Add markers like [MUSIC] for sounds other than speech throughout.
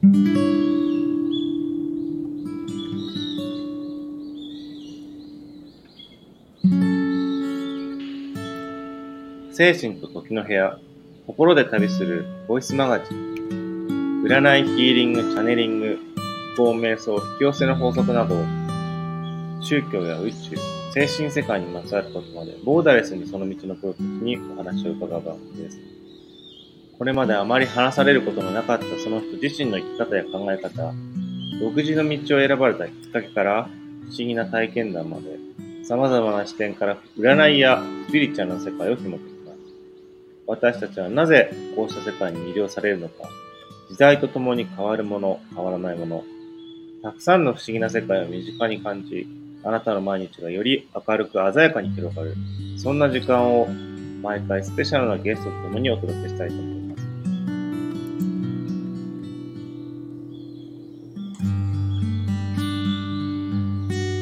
精神と時の部屋、心で旅するボイスマガジン、占いヒーリング、チャネリング、思考瞑想、引き寄せの法則など、宗教や宇宙、精神世界にまつわることまで、ボーダレスにその道のプロたちにお話を伺う番組です。これまであまり話されることのなかったその人自身の生き方や考え方、独自の道を選ばれたきっかけから不思議な体験談まで、様々な視点から占いやスピリチュアルな世界を紐解きます。私たちはなぜこうした世界に魅了されるのか、時代とともに変わるもの、変わらないもの、たくさんの不思議な世界を身近に感じ、あなたの毎日がより明るく鮮やかに広がる、そんな時間を毎回スペシャルなゲストと共にお届けしたいと思います。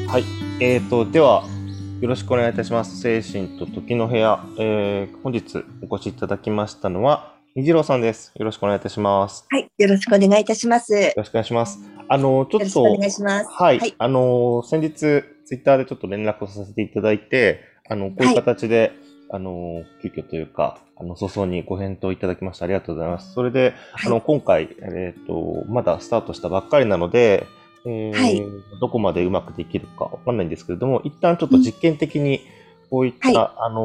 はい。えーと、では、よろしくお願いいたします。精神と時の部屋。えー、本日お越しいただきましたのは、虹郎さんです。よろしくお願いいたします。はい。よろしくお願いいたします。よろしくお願いします。あの、ちょっと、お願いします。はい。はい、あの、先日、ツイッターでちょっと連絡をさせていただいて、あの、こういう形で、はい、あの、急遽というか、あの、早々にご返答いただきましてありがとうございます。それで、はい、あの、今回、えっ、ー、と、まだスタートしたばっかりなので、えー、はい、どこまでうまくできるかわかんないんですけれども、一旦ちょっと実験的に、こういった、うんはい、あの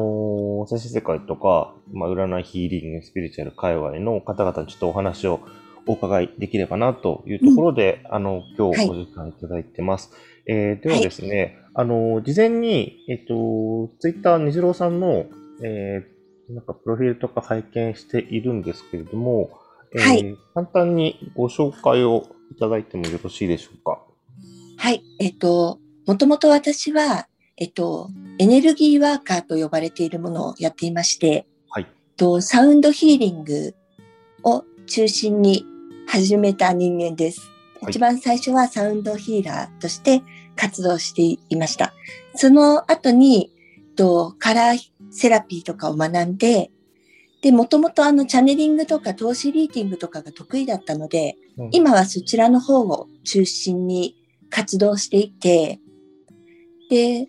ー、精神世界とか、まあ、占い、ヒーリング、スピリチュアル界隈の方々にちょっとお話をお伺いできればなというところで、うん、あの、今日お時間いただいてます。はい、えー、ではですね、はい、あの、事前に、えっ、と、ツイッター、虹郎さんの、えー、なんかプロフィールとか拝見しているんですけれども、えー、はい、簡単にご紹介をいただいてもよろしいでしょうか？はい。えっ、と、もともと私は、えっと、エネルギーワーカーと呼ばれているものをやっていまして、はい。とサウンドヒーリングを中心に始めた人間です。はい、一番最初はサウンドヒーラーとして活動していました。その後に、とカラーセラピーとかを学んで、で、もともとあのチャネリングとか投資リーティングとかが得意だったので、うん、今はそちらの方を中心に活動していて、で、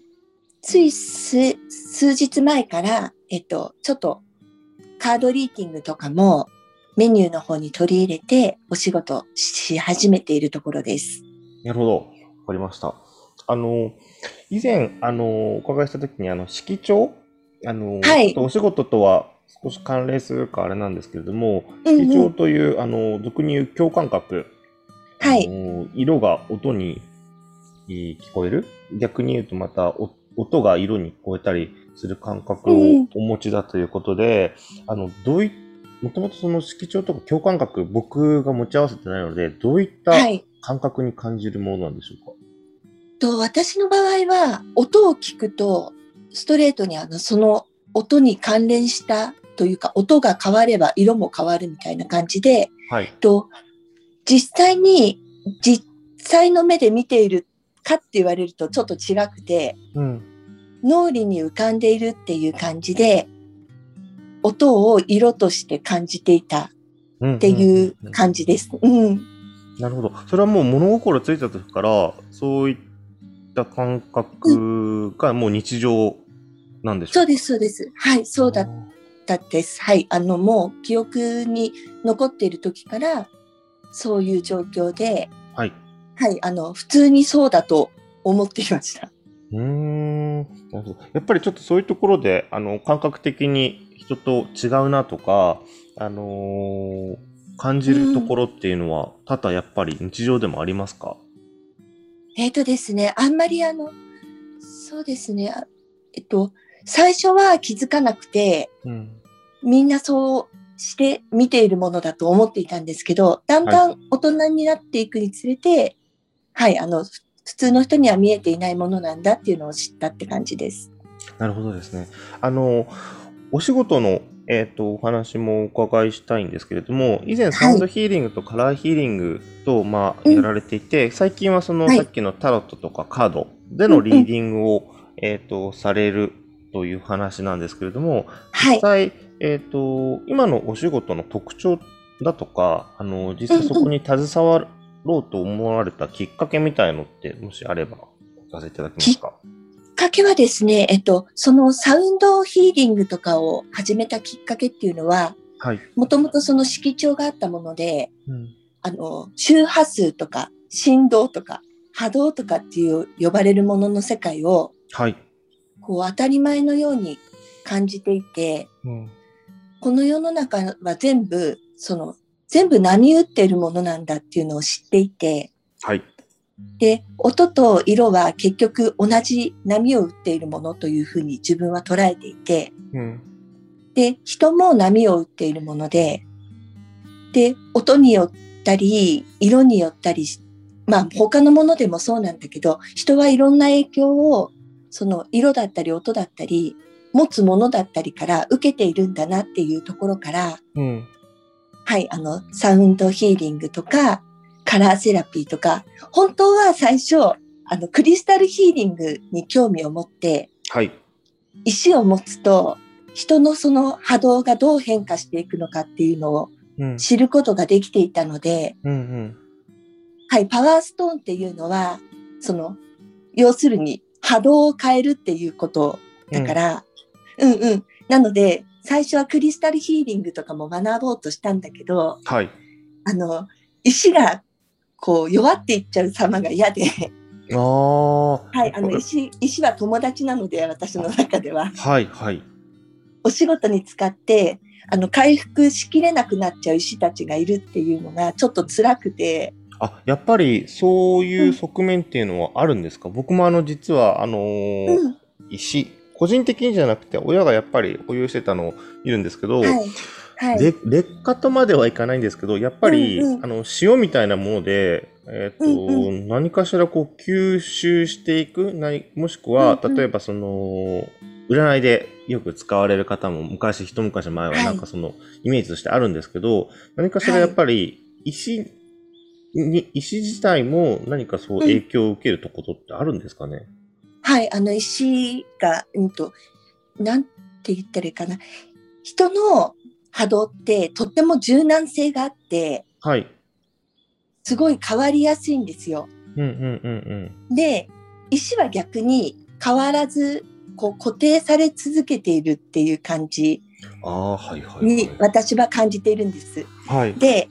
つい数日前から、えっと、ちょっとカードリーティングとかもメニューの方に取り入れてお仕事し始めているところです。なるほど。わかりました。あの、以前、あの、お伺いしたときに、あの、色調あの、はい、お仕事とは少し関連するかあれなんですけれども、色調という、うんうん、あの、俗に言う共感覚。はい。色が音に聞こえる？逆に言うとまた音が色に聞こえたりする感覚をお持ちだということで、うん、あの、どういもともとその色調とか共感覚、僕が持ち合わせてないので、どういった感覚に感じるものなんでしょうか、はい、と私の場合は、音を聞くと、ストレートにあの、その音に関連したというか、音が変われば色も変わるみたいな感じで、はい、と実際に、実際の目で見ているかって言われるとちょっと違くて、うん、脳裏に浮かんでいるっていう感じで、音を色として感じていたっていう感じです。なるほど。それはもう物心ついた時から、そういった感覚がもう日常なんでしょうか、そうです、そうです。はい、そうだったです。はい、あの、もう記憶に残っている時から、そういう状況で、はい。はい、あの、普通にそうだと思っていました。うん。なるほど。やっぱりちょっとそういうところで、あの、感覚的に人と違うなとか、あのー、感じるところっていうのは、多々やっぱり日常でもありますか？えっ、ー、とですね、あんまりあの、そうですね、えっと、最初は気づかなくて、うん、みんなそうして見ているものだと思っていたんですけど、だんだん大人になっていくにつれて、はい、はい、あの、普通の人には見えていないものなんだっていうのを知ったって感じです。なるほどですね。あの、お仕事の、えっ、ー、と、お話もお伺いしたいんですけれども、以前サウンドヒーリングとカラーヒーリングと、まあ、やられていて、最近はその、さっきのタロットとかカードでのリーディングを、えっ、と、されるという話なんですけれども、実際、えっ、と、今のお仕事の特徴っだとか、あの、実際そこに携わろうと思われたきっかけみたいのって、もしあればお聞かせいただけますか？きっかけはですね、えっと、そのサウンドヒーリングとかを始めたきっかけっていうのは、もともとその色調があったもので、うん、あの、周波数とか振動とか波動とかっていう呼ばれるものの世界を、はい。こう当たり前のように感じていて、うん、この世の中は全部、その、全部波打っているものなんだっていうのを知っていて、はい。で、音と色は結局同じ波を打っているものというふうに自分は捉えていて、うん、で、人も波を打っているもので、で、音によったり、色によったりまあ他のものでもそうなんだけど、人はいろんな影響を、その色だったり音だったり、持つものだったりから受けているんだなっていうところから、うん、はい、あの、サウンドヒーリングとか、カラーセラピーとか、本当は最初、あの、クリスタルヒーリングに興味を持って、はい。石を持つと、人のその波動がどう変化していくのかっていうのを知ることができていたので、うんうん。はい、パワーストーンっていうのは、その、要するに波動を変えるっていうことだから、うん、うん。うんなので、最初はクリスタルヒーリングとかも学ぼうとしたんだけど、はい。あの、石がこう弱っていっちゃう様が嫌で。あはい、あの石、石は友達なので、私の中では。はい、はい。お仕事に使って、あの、回復しきれなくなっちゃう石たちがいるっていうのがちょっと辛くて、あ、やっぱりそういう側面っていうのはあるんですか、うん、僕もあの実はあのーうん、石、個人的にじゃなくて親がやっぱり保有してたのいるんですけど、はい。はい、劣化とまではいかないんですけど、やっぱり、うんうん、あの塩みたいなもので、えっ、ー、と、うんうん、何かしらこう吸収していく、もしくは、うんうん、例えばその、占いでよく使われる方も昔、一昔前はなんかその、イメージとしてあるんですけど、何かしらやっぱり石に石自体も何かそう影響を受けるとことってあるんですかね、うん、はい、あの石が、うんと、なんて言ったらいいかな。人の波動ってとっても柔軟性があって、はい。すごい変わりやすいんですよ。うんうんうんうん。で、石は逆に変わらず、こう固定され続けているっていう感じに私は感じているんです。はい、で、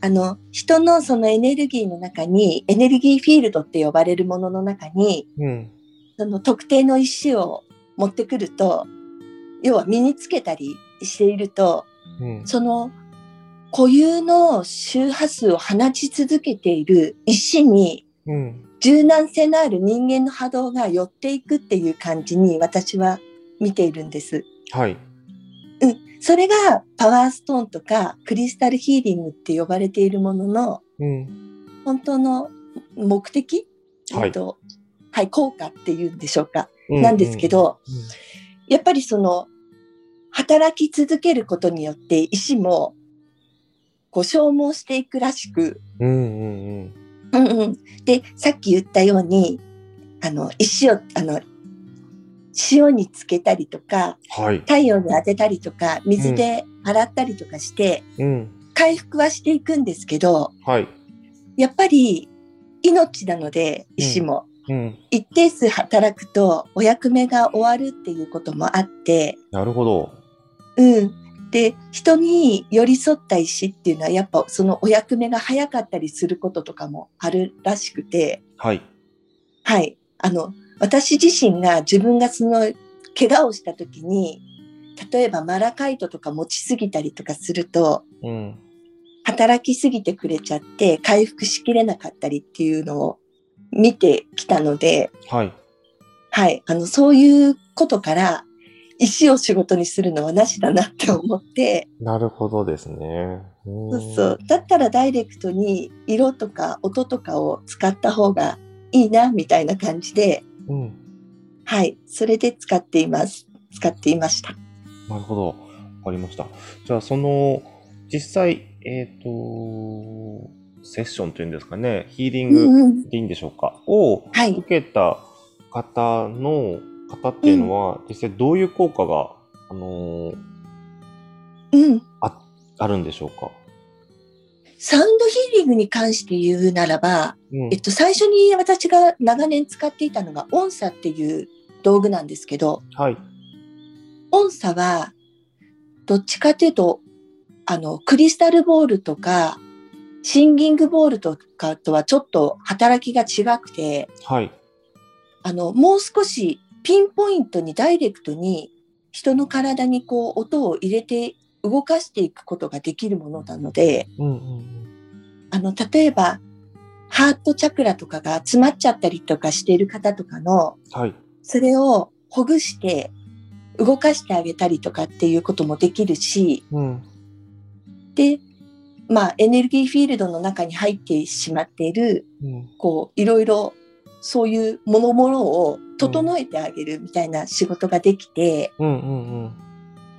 あの、人のそのエネルギーの中に、エネルギーフィールドって呼ばれるものの中に、うん、その特定の石を持ってくると、要は身につけたりしていると、うん、その固有の周波数を放ち続けている石に、柔軟性のある人間の波動が寄っていくっていう感じに私は見ているんです。はい。うん。それがパワーストーンとかクリスタルヒーリングって呼ばれているものの、うん、本当の目的、はい、とはい、効果っていうんでしょうか、うん、なんですけど、うん、やっぱりその働き続けることによって石もこう消耗していくらしく、うんうんうん。うんうん、でさっき言ったようにあの石をあの塩につけたりとか、はい、太陽に当てたりとか、水で洗ったりとかして、うん、回復はしていくんですけど、はい、やっぱり命なので、石も。うん、一定数働くとお役目が終わるっていうこともあって、なるほど。うん。で、人に寄り添った石っていうのはやっぱそのお役目が早かったりすることとかもあるらしくて、はい。はい。あの、私自身が自分がその怪我をした時に、例えばマラカイトとか持ちすぎたりとかすると、うん、働きすぎてくれちゃって回復しきれなかったりっていうのを見てきたので、はい。はい。あの、そういうことから、石を仕事にするのはなしだなって思って。なるほどですね。そうそう。だったらダイレクトに色とか音とかを使った方がいいな、みたいな感じで、うん、はい、それで使っています。使っていました。なるほど。わかりました。じゃあ、その、実際、えっ、ー、と、セッションというんですかね、ヒーリングでいいんでしょうか、うんうん、を受けた方の、方っていうのは、実際どういう効果が、あのー、うん、ああるんでしょうか？サウンドヒーリングに関して言うならば、うん、えっと、最初に私が長年使っていたのが音叉っていう道具なんですけど、はい、音叉は、どっちかというと、あの、クリスタルボールとか、シンギングボールとかとはちょっと働きが違くて、はい、あの、もう少しピンポイントにダイレクトに人の体にこう音を入れて動かしていくことができるものなので、うんうん、あの、例えば、ハートチャクラとかが詰まっちゃったりとかしている方とかの、はい、それをほぐして動かしてあげたりとかっていうこともできるし、うん、で、まあ、エネルギーフィールドの中に入ってしまっている、うん、こう、いろいろそういうものものを整えてあげるみたいな仕事ができて、うんうんうん、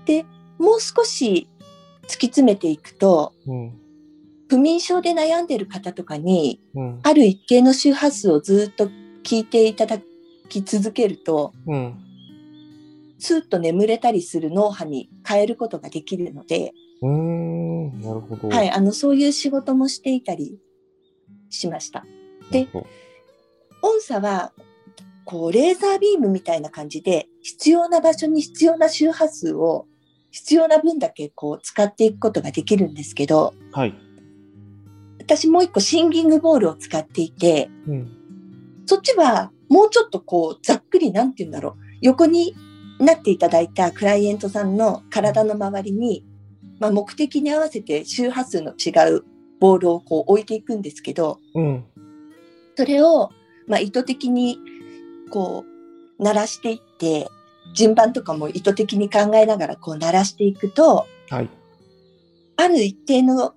で、もう少し突き詰めていくと、うん、不眠症で悩んでる方とかに、うん、ある一定の周波数をずっと聞いていただき続けると、うん、スーッと眠れたりする脳波に変えることができるので、うんなるほど。はい、あの、そういう仕事もしていたりしました。で、音差は、こう、レーザービームみたいな感じで、必要な場所に必要な周波数を必要な分だけこう使っていくことができるんですけど、はい。私もう一個シンギングボールを使っていて、うん、そっちはもうちょっとこうざっくりなんて言うんだろう。横になっていただいたクライエントさんの体の周りに、まあ、目的に合わせて周波数の違うボールをこう置いていくんですけど、うん、それを、まあ、意図的にこう鳴らしていって順番とかも意図的に考えながらこう鳴らしていくと、はい、ある一定の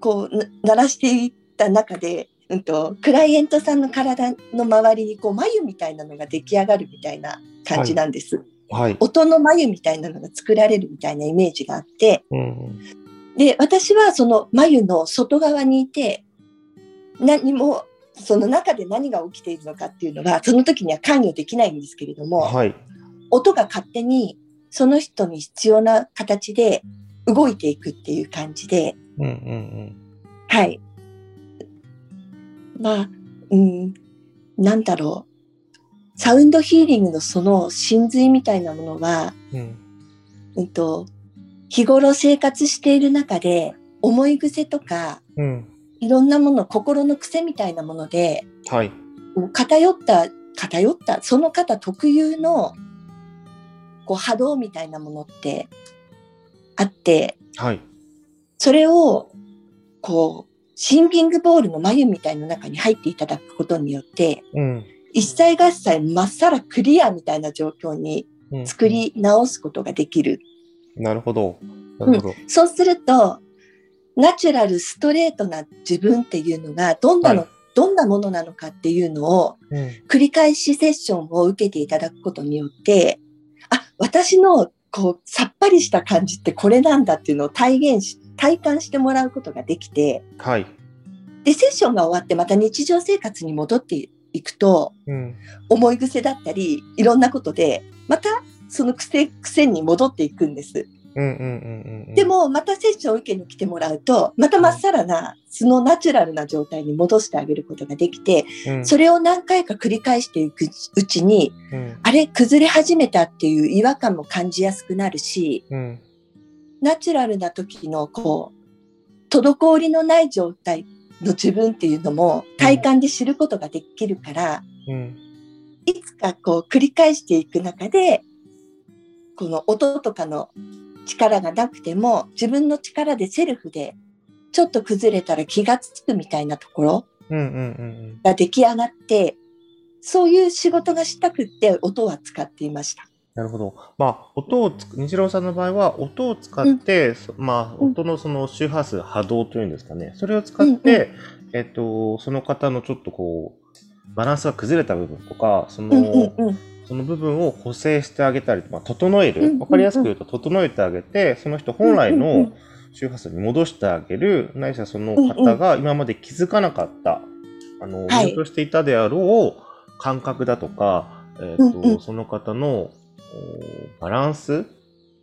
こう鳴らしていった中で、うんと、クライエントさんの体の周りにこう眉みたいなのが出来上がるみたいな感じなんです。はい、音の眉みたいなのが作られるみたいなイメージがあって、うん、で私はその眉の外側にいて何もその中で何が起きているのかっていうのはその時には関与できないんですけれども、はい、音が勝手にその人に必要な形で動いていくっていう感じで、うんうんうん、はい。まあ、うん、なんだろう。サウンドヒーリングのその真髄みたいなものは、うん、うんと、日頃生活している中で思い癖とか、うん、いろんなもの、心の癖みたいなもので、はい、偏った、偏った、その方特有のこう波動みたいなものってあって、はい、それをこうシンギングボールの眉みたいな中に入っていただくことによって、うん、一切合切まっさらクリアみたいな状況に作り直すことができる。うん、なるほど。なるほど、うん、そうすると、ナチュラルストレートな自分っていうのがどんなの、はい、どんなものなのかっていうのを、繰り返しセッションを受けていただくことによって、私のこうさっぱりした感じってこれなんだっていうのを体現し体感してもらうことができて、はい、でセッションが終わってまた日常生活に戻っていくと、うん、思い癖だったりいろんなことでまたその癖癖に戻っていくんです。でもまたセッションを受けに来てもらうとまたまっさらな素のナチュラルな状態に戻してあげることができて、うん、それを何回か繰り返していくうちに、うん、あれ崩れ始めたっていう違和感も感じやすくなるし、うん、ナチュラルな時のこう滞りのない状態の自分っていうのも体感で知ることができるから、いつかこう繰り返していく中でこの音とかの力がなくても自分の力でセルフでちょっと崩れたら気がつくみたいなところが出来上がって、そういう仕事がしたくって音は使っていました。なるほど。まあ、音をつ、日郎さんの場合は、音を使って、うん、まあ、音のその周波数、波動というんですかね。それを使って、うんうん、えっと、その方のちょっとこう、バランスが崩れた部分とか、その、うんうんうん。その部分を補正してあげたり、まあ、整える。わかりやすく言うと、整えてあげて、その人本来の周波数に戻してあげる、ないしはその方が今まで気づかなかった、あの、見落としていたであろう感覚だとか、えっ、ー、と、その方のバランス？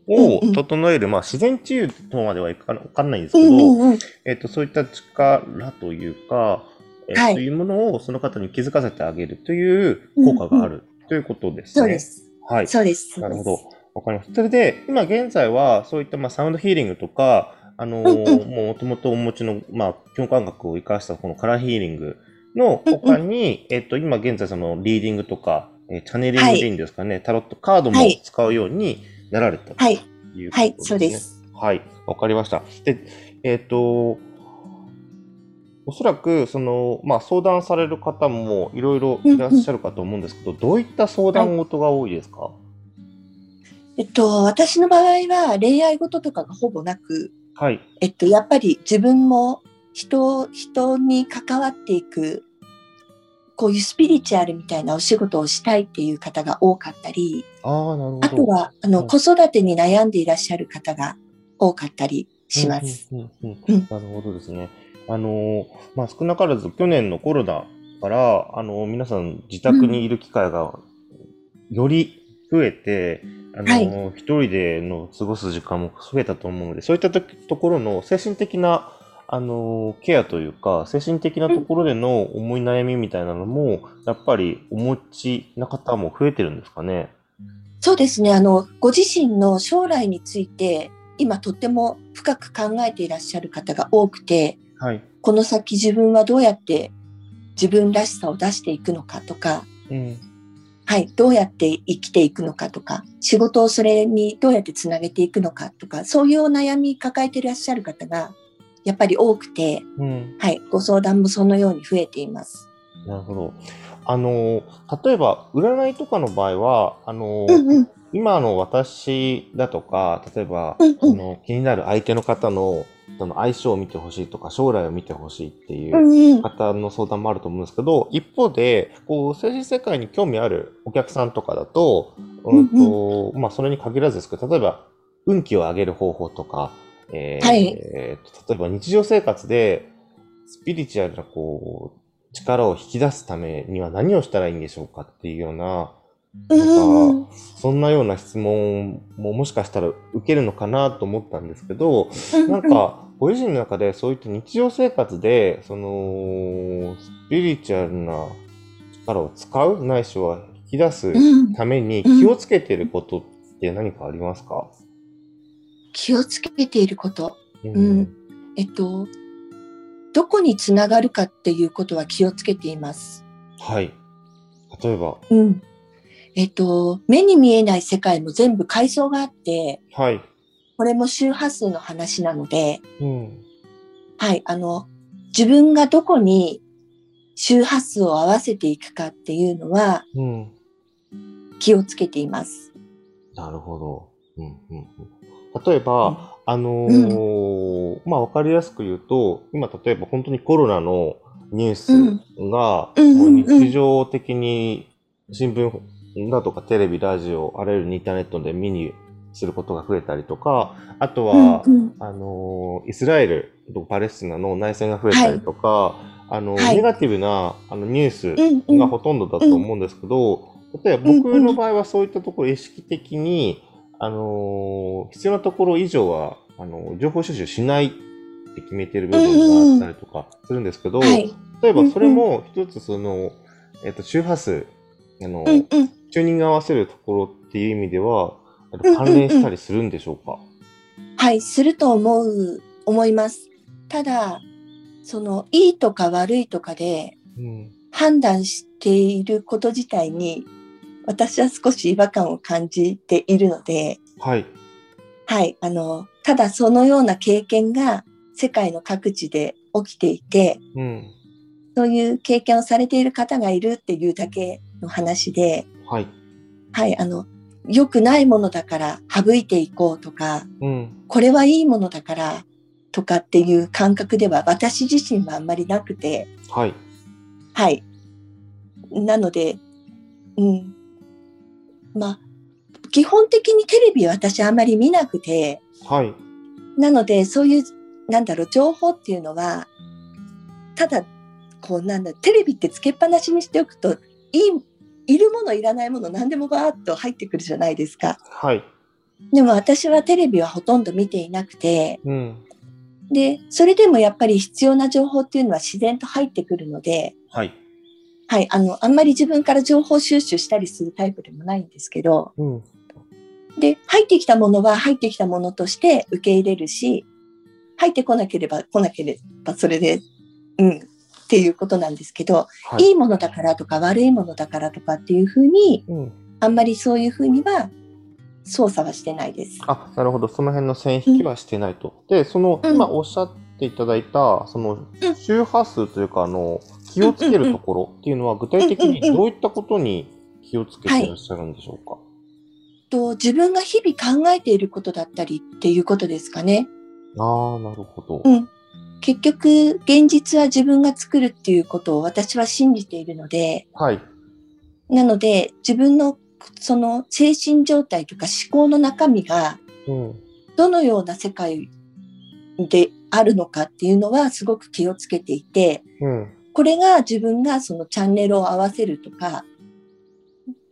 を整える、うんうん、まあ、自然治癒とまではいかわかんないんですけど、うんうんうん、えっ、ー、と、そういった力というか、えー、はい、というものをその方に気づかせてあげるという効果がある、ということですね。そうです。はい。そうです。なるほど。わかります。それで、今現在は、そういったまあサウンドヒーリングとか、あのー、もともとお持ちの、まあ、基本感覚を生かしたこのカラーヒーリングの他に、えっと、今現在そのリーディングとか、えー、チャネリングでいいんですかね、はい、タロットカードも使うようになられたということですね。はい、はい、そうです。はい、わかりました。で、えっ、ー、と、おそらく、その、まあ、相談される方もいろいろいらっしゃるかと思うんですけど、うんうん、どういった相談事が多いですか、はい、えっと、私の場合は恋愛事とかがほぼなく、はい。えっと、やっぱり自分も人、人に関わっていく、こういうスピリチュアルみたいなお仕事をしたいっていう方が多かったり、ああとは、あの、子育てに悩んでいらっしゃる方が多かったりします。なるほどですね。あの、まあ、少なからず去年のコロナから、あの、皆さん自宅にいる機会がより増えて、あの、はい、一人での過ごす時間も増えたと思うので、そういったところの精神的な、あの、ケアというか、精神的なところでの思い悩みみたいなのも、やっぱりお持ちな方も増えてるんですかね？そうですね。あの、ご自身の将来について、今とっても深く考えていらっしゃる方が多くて、はい、この先自分はどうやって自分らしさを出していくのかとか、うん、はい、どうやって生きていくのかとか、仕事をそれにどうやってつなげていくのかとか、そういうお悩み抱えていらっしゃる方がやっぱり多くて、うん、はい、ご相談もそのように増えています。なるほど。あの、例えば、占いとかの場合は、あの、うんうん、今の私だとか、例えば、うんうん、あの気になる相手の方のその相性を見てほしいとか、将来を見てほしいっていう方の相談もあると思うんですけど、一方で、こう、政治世界に興味あるお客さんとかだと、うんと、まあ、それに限らずですけど、例えば、運気を上げる方法とか、えー、はい、例えば日常生活で、スピリチュアルな、こう、力を引き出すためには何をしたらいいんでしょうかっていうような、なんか、そんなような質問ももしかしたら受けるのかなと思ったんですけど、なんか、ご自身の中でそういった日常生活で、その、スピリチュアルな力を使う、ないしは引き出すために気をつけていることって何かありますか、気をつけていること。うん、うん、えっと、どこにつながるかっていうことは気をつけています。はい。例えば。うん。えっと、目に見えない世界も全部階層があって、はい。これも周波数の話なので、うん、はい、あの、自分がどこに周波数を合わせていくかっていうのは、うん、気をつけています。なるほど。うんうんうん、例えば、うん、あのー、まあ、わかりやすく言うと、今、例えば本当にコロナのニュースが、日常的に新聞だとかテレビ、ラジオ、あらゆるインターネットで見にすることが増えたりとか、あとは、うんうん、あの、イスラエルとパレスチナの内戦が増えたりとか、はい、あの、はい、ネガティブなあのニュースがほとんどだと思うんですけど、例えば僕の場合はそういったところ意識的に、あの、必要なところ以上は、あの、情報収集しないって決めてる部分があったりとかするんですけど、はい、例えばそれも一つその、えっと、周波数、あの、うんうん、チューニング合わせるところっていう意味では、関連したりするんでしょうか、うんうんうん、はい、すると思う、思います。ただ、その、いいとか悪いとかで、判断していること自体に、私は少し違和感を感じているので、はい。はい、あの、ただそのような経験が世界の各地で起きていて、うん、そういう経験をされている方がいるっていうだけの話で、はい。はい、あの、良くないものだから省いていこうとか、うん、これはいいものだからとかっていう感覚では私自身はあんまりなくて、はい。はい。なので、うん。まあ、基本的にテレビは私あんまり見なくて、はい。なので、そういう、なんだろう、情報っていうのは、ただ、こうなんだ、テレビってつけっぱなしにしておくと、いいいるものいらないもの何でもバーッと入ってくるじゃないですか。はい。でも私はテレビはほとんど見ていなくて、うん。で、それでもやっぱり必要な情報っていうのは自然と入ってくるので、はい。はい、あの、あんまり自分から情報収集したりするタイプでもないんですけど、うん。で、入ってきたものは入ってきたものとして受け入れるし、入ってこなければ来なければそれで、うん、っていうことなんですけど、はいいいものだからとか悪いものだからとかっていうふうに、うん。あんまりそういうふうには操作はしてないです。あ、なるほど。その辺の線引きはしてないと。で、その、うん今おっしゃっていただいた、そのうん、周波数というか、あの、気をつけるところっていうのは、具体的にどういったことに気をつけていらっしゃるんでしょうか？と自分が日々考えていることだったりっていうことですかね。ああ、なるほど。うん。結局、現実は自分が作るっていうことを私は信じているので、はい。なので自分のその精神状態とか思考の中身がうん。どのような世界であるのかっていうのはすごく気をつけていて、うん。これが自分がそのチャンネルを合わせるとか、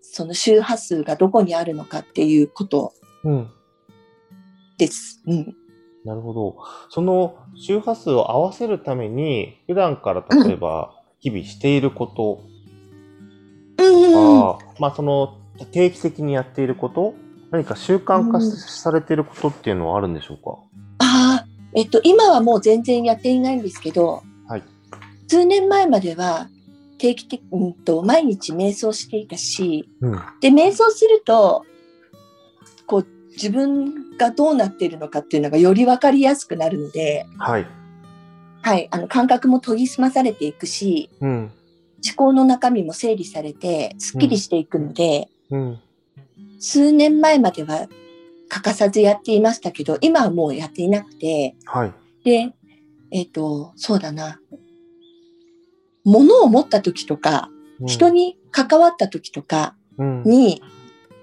その周波数がどこにあるのかっていうことうん。です。うん。なるほど。その周波数を合わせるために、普段から例えば、日々していることうんうんまあその定期的にやっていること何か習慣化うんされていることっていうのはあるんでしょうか、ああ、えっと、今はもう全然やっていないんですけど、はい。数年前までは定期的、うんと、毎日瞑想していたし、うん。で、瞑想すると、こう、自分がどうなっているのかっていうのがより分かりやすくなるので、はい。はい、あの、感覚も研ぎ澄まされていくし、うん。思考の中身も整理されて、すっきりしていくので、うん。数年前までは欠かさずやっていましたけど、今はもうやっていなくて、はい。で、えっ、と、そうだな。物を持った時とか、うん人に関わった時とかうん。に、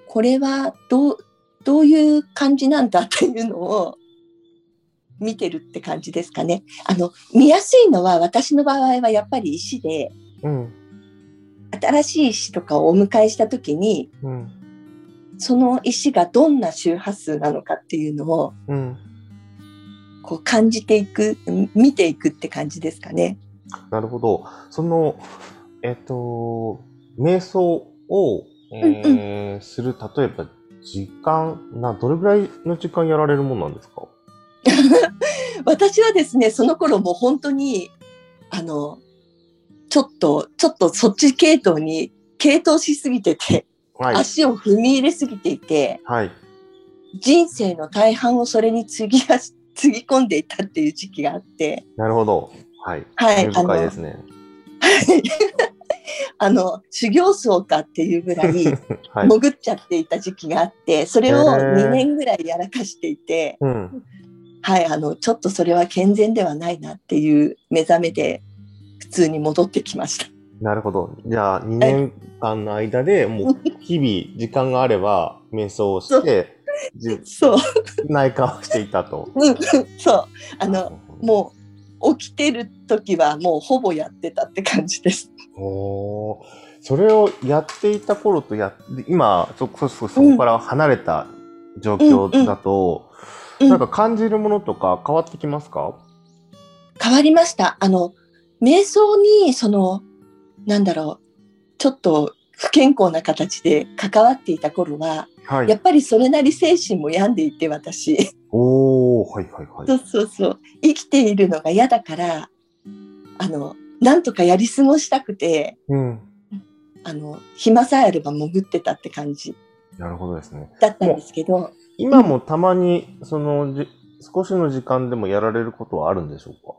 これはどう、どういう感じなんだっていうのを見てるって感じですかね。あの、見やすいのは私の場合はやっぱり石で、うん。新しい石とかをお迎えした時に、うん。その石がどんな周波数なのかっていうのをうん。こう感じていく、見ていくって感じですかね。なるほど。その、えっと、瞑想を、えーする、例えば、時間、な、どれぐらいの時間やられるもんなんですか？[LAUGHS] 私はですね、その頃もう本当に、あの、ちょっと、ちょっとそっち系統に、系統しすぎてて、はい。足を踏み入れすぎていて、はい。人生の大半をそれにつぎが、つぎ込んでいたっていう時期があって、なるほど。はい。はい深いですね。[LAUGHS] あの、修行僧かっていうぐらい [LAUGHS] はい。潜っちゃっていた時期があって、それをへー2年ぐらいやらかしていて、うん。はい、あの、ちょっとそれは健全ではないなっていう目覚めで、普通に戻ってきました。なるほど。じゃあ、2年間の間でもう、日々、時間があれば、瞑想をして、[LAUGHS] じそう、内観をしていたと。うん、そう。あの、もう、起きてる時はもうほぼやってたって感じです。おーそれをやっていた頃とや、今、そ、そ、そそこから離れた状況だと、うんなんか感じるものとか変わってきますか？変わりました。あの、瞑想に、その、なんだろう、ちょっと不健康な形で関わっていた頃は、はいや。っぱりそれなり精神も病んでいて、私。おー、はいはいはい。そうそうそう。生きているのが嫌だから、あの、なんとかやり過ごしたくて、うん。あの、暇さえあれば潜ってたって感じなるほどですね。だったんですけど、今もたまに、その、じ少しの時間でもやられることはあるんでしょうか？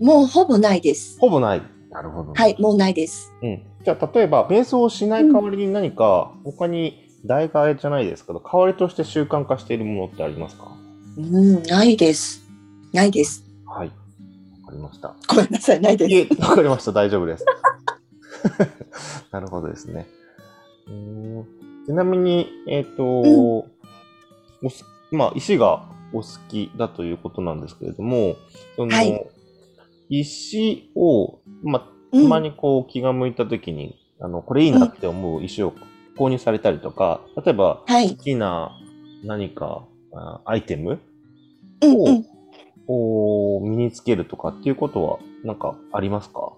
もうほぼないです。ほぼない。なるほど。はい、もうないです。うん。じゃあ、例えば、瞑想をしない代わりに何か、他に代替えじゃないですけど、代わりとして習慣化しているものってありますか？うん、ないです。ないです。はい。わかりました。ごめんなさい、ないでいえ、わかりました。大丈夫です。[LAUGHS] なるほどですね。うーんちなみに、えっ、と、おすまあ、石がお好きだということなんですけれども、その、はい石を、まあ、す。うんたまにこう気が向いたときに、あの、これいいなって思う石を購入されたりとか、例えばはい。好。きな何かアイテムを、うんうん、身につけるとかっていうことはなんかありますか？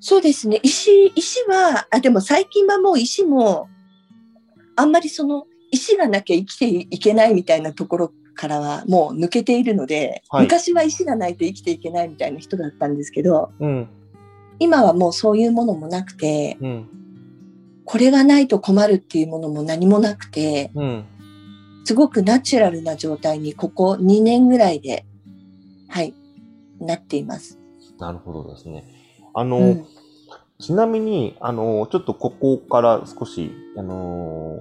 そうですね。石、石は、あ、でも最近はもう石も、あんまりその、石がなきゃ生きていけないみたいなところからはもう抜けているので、はい、昔は石がないと生きていけないみたいな人だったんですけど、うん、今はもうそういうものもなくて、うん、これがないと困るっていうものも何もなくて、うん、すごくナチュラルな状態にここ2年ぐらいで、はい、なっています。なるほどですね。あの、うん、ちなみに、あの、ちょっとここから少し、あの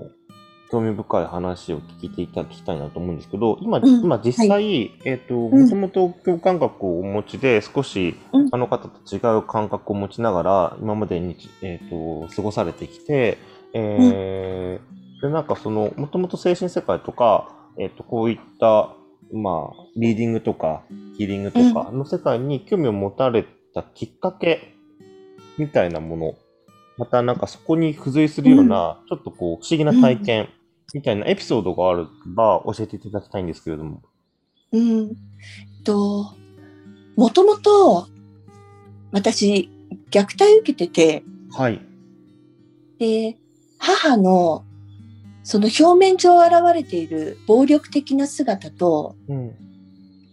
興味深い話を聞いていただきたいなと思うんですけど、今、うん、今実際、はい、えっ、ー、と、もともと共感覚をお持ちで、少し他の方と違う感覚を持ちながら、今までに、えっ、ー、と、過ごされてきて、えー、で、なんかその、もともと精神世界とか、えっ、と、こういった、まあ、リーディングとか、ヒーリングとかの世界に興味を持たれたきっかけみたいなもの、またなんかそこに付随するような、ちょっとこう、不思議な体験、みたいなエピソードがあれば教えていただきたいんですけれども。うん。と、もともと私、虐待受けてて、はい。で、母のその表面上現れている暴力的な姿と、うん、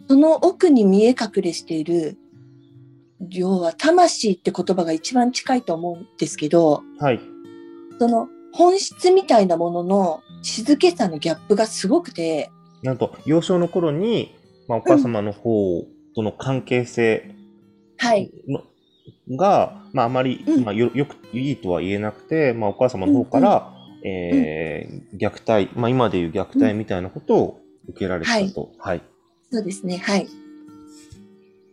その奥に見え隠れしている、要は魂って言葉が一番近いと思うんですけど、はい。その本質みたいなものの静けさのギャップがすごくて。なんと、幼少の頃に、まあ、お母様の方との関係性はい。が、まあ、あまり、うん、まあ、よ、よく、いいとは言えなくて、まあ、お母様の方から、うん、えー、虐待、まあ、今でいう虐待みたいなことを受けられたと。はい。はい、そうですね、はい。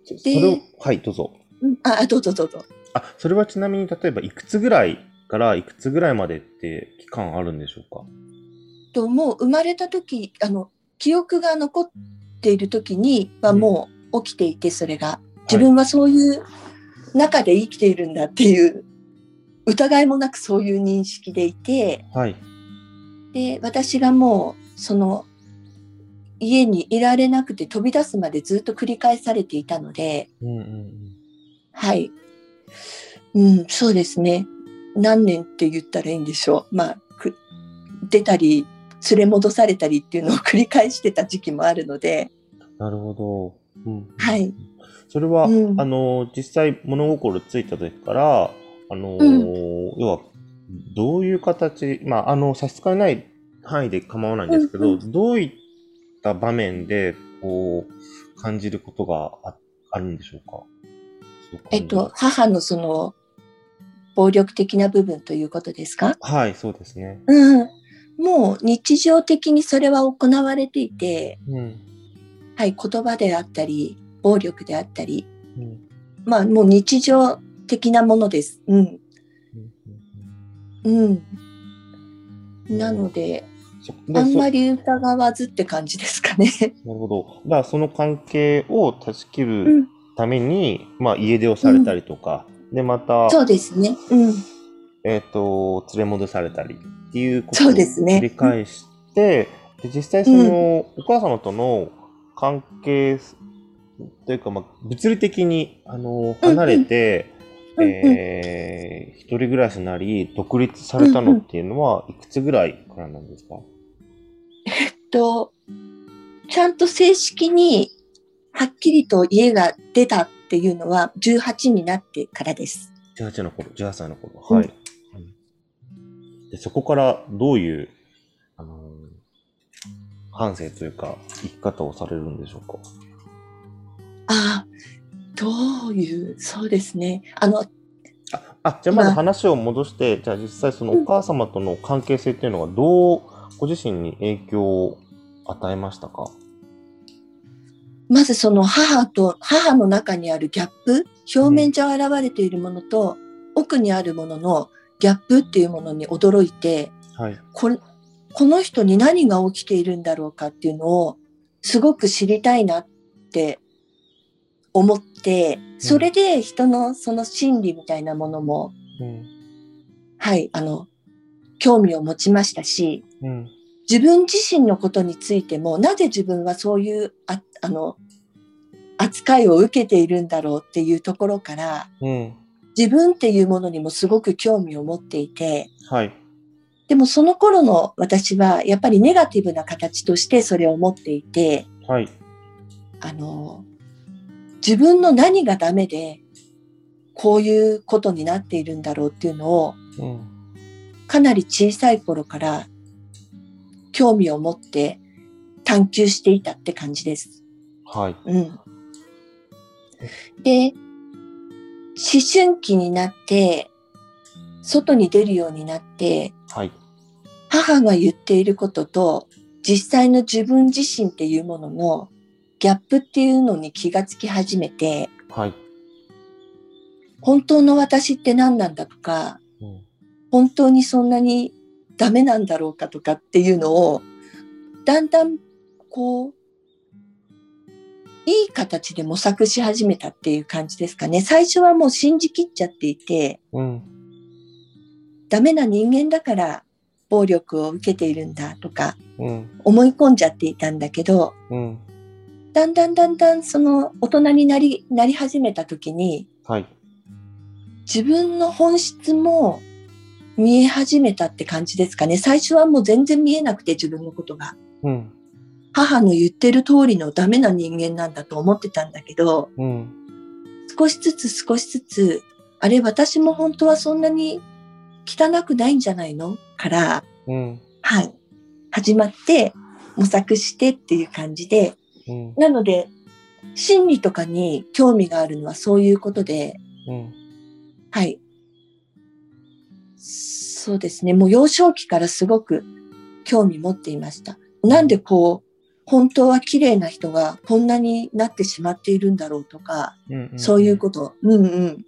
それを、はい、どうぞ。うん、あ、どうぞどうぞ。あ、それはちなみに、例えば、いくつぐらいからいくつぐらいまでって期間あるんでしょうか？ともう生まれた時あの記憶が残っている時にはもう起きていてそれが。自分はそういう中で生きているんだっていう疑いもなくそういう認識でいて、はい、で私がもうその家にいられなくて飛び出すまでずっと繰り返されていたので、うんうんうん、はい、うん、そうですね何年って言ったらいいんでしょう。まあ出たり連れ戻されたりっていうのを [LAUGHS] 繰り返してた時期もあるので。なるほど。うん、はい。それは、うん、あの、実際物心ついた時から、あの、うん、要は、どういう形、まあ、あの、差し支えない範囲で構わないんですけど、うんうん、どういった場面で、こう、感じることがああるんでしょうか。えっと、母のその、暴力的な部分ということですか？はい、そうですね。うん。もう日常的にそれは行われていて、うん、はい、言葉であったり、暴力であったり、うん、まあもう日常的なものです。うん。うん。なので、あんまり疑わずって感じですかね。[LAUGHS] なるほど。だからその関係を断ち切るために、うん、まあ家出をされたりとか、うん、でまた、そうですね。うん。えっ、ー、と、連れ戻されたりっていうことを繰り返して、で、ね、実際その、うん、お母様との関係というか、まあ、物理的に、あの、離れて、うんうん、えー、一人暮らしなり、独立されたのっていうのは、いくつぐらいからなんですか、えっと、ちゃんと正式に、はっきりと家が出たっていうのは、18になってからです。18の頃、18歳の頃。はい。でそこからどういう、あのー、反省というか、生き方をされるんでしょうか？ああ、どういう、そうですね。あの、あ、あじゃあまず話を戻して、まあ、じゃあ実際そのお母様との関係性っていうのはどうご自身に影響を与えましたか？まずその母と、母の中にあるギャップ、表面上現れているものと、奥にあるもののギャップっていうものに驚いて、はい、ここの人に何が起きているんだろうかっていうのをすごく知りたいなって思って、それで人のその心理みたいなものも、うん、はい、あの、興味を持ちましたし、うん、自分自身のことについても、なぜ自分はそういうああの扱いを受けているんだろうっていうところから、うん、自分っていうものにもすごく興味を持っていて、はい、でもその頃の私はやっぱりネガティブな形としてそれを持っていて、はい、あの自分の何がダメでこういうことになっているんだろうっていうのを、うん、かなり小さい頃から興味を持って探求していたって感じです。はい。うん。で、思春期になって、外に出るようになって、はい、母が言っていることと、実際の自分自身っていうもののギャップっていうのに気がつき始めて、はい、本当の私って何なんだとか、うん、本当にそんなにダメなんだろうかとかっていうのを、だんだんこう、いい形で模索し始めたっていう感じですかね。最初はもう信じきっちゃっていて、うん、ダメな人間だから暴力を受けているんだとか、思い込んじゃっていたんだけど、うん、だんだんだんだんその大人になり、なり始めた時に、はい、自分の本質も見え始めたって感じですかね。最初はもう全然見えなくて自分のことが。うん、母の言ってる通りのダメな人間なんだと思ってたんだけど、うん、少しずつ少しずつ、あれ私も本当はそんなに汚くないんじゃないの？から、うん、はい、始まって模索してっていう感じで、うん、なので、心理とかに興味があるのはそういうことで、うん、はい。そうですね。もう幼少期からすごく興味持っていました。なんでこう、本当は綺麗な人がこんなになってしまっているんだろうとか、うんうん、そういうこと。うんうん。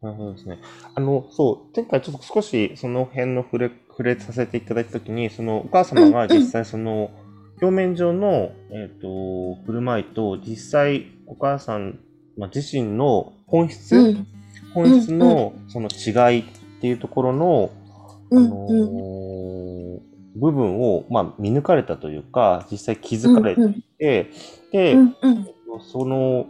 なるほどですね。あの、そう、前回ちょっと少しその辺の触れ、触れさせていただいたときに、そのお母様が実際その、表面上の、えっ、ー、と、振る舞いと、実際お母さん、まあ、自身の本質、うん、本質のその違いっていうところの、あのー部分を、まあ、見抜かれたというか、実際気づかれて、うんうん、で、うんうん、その、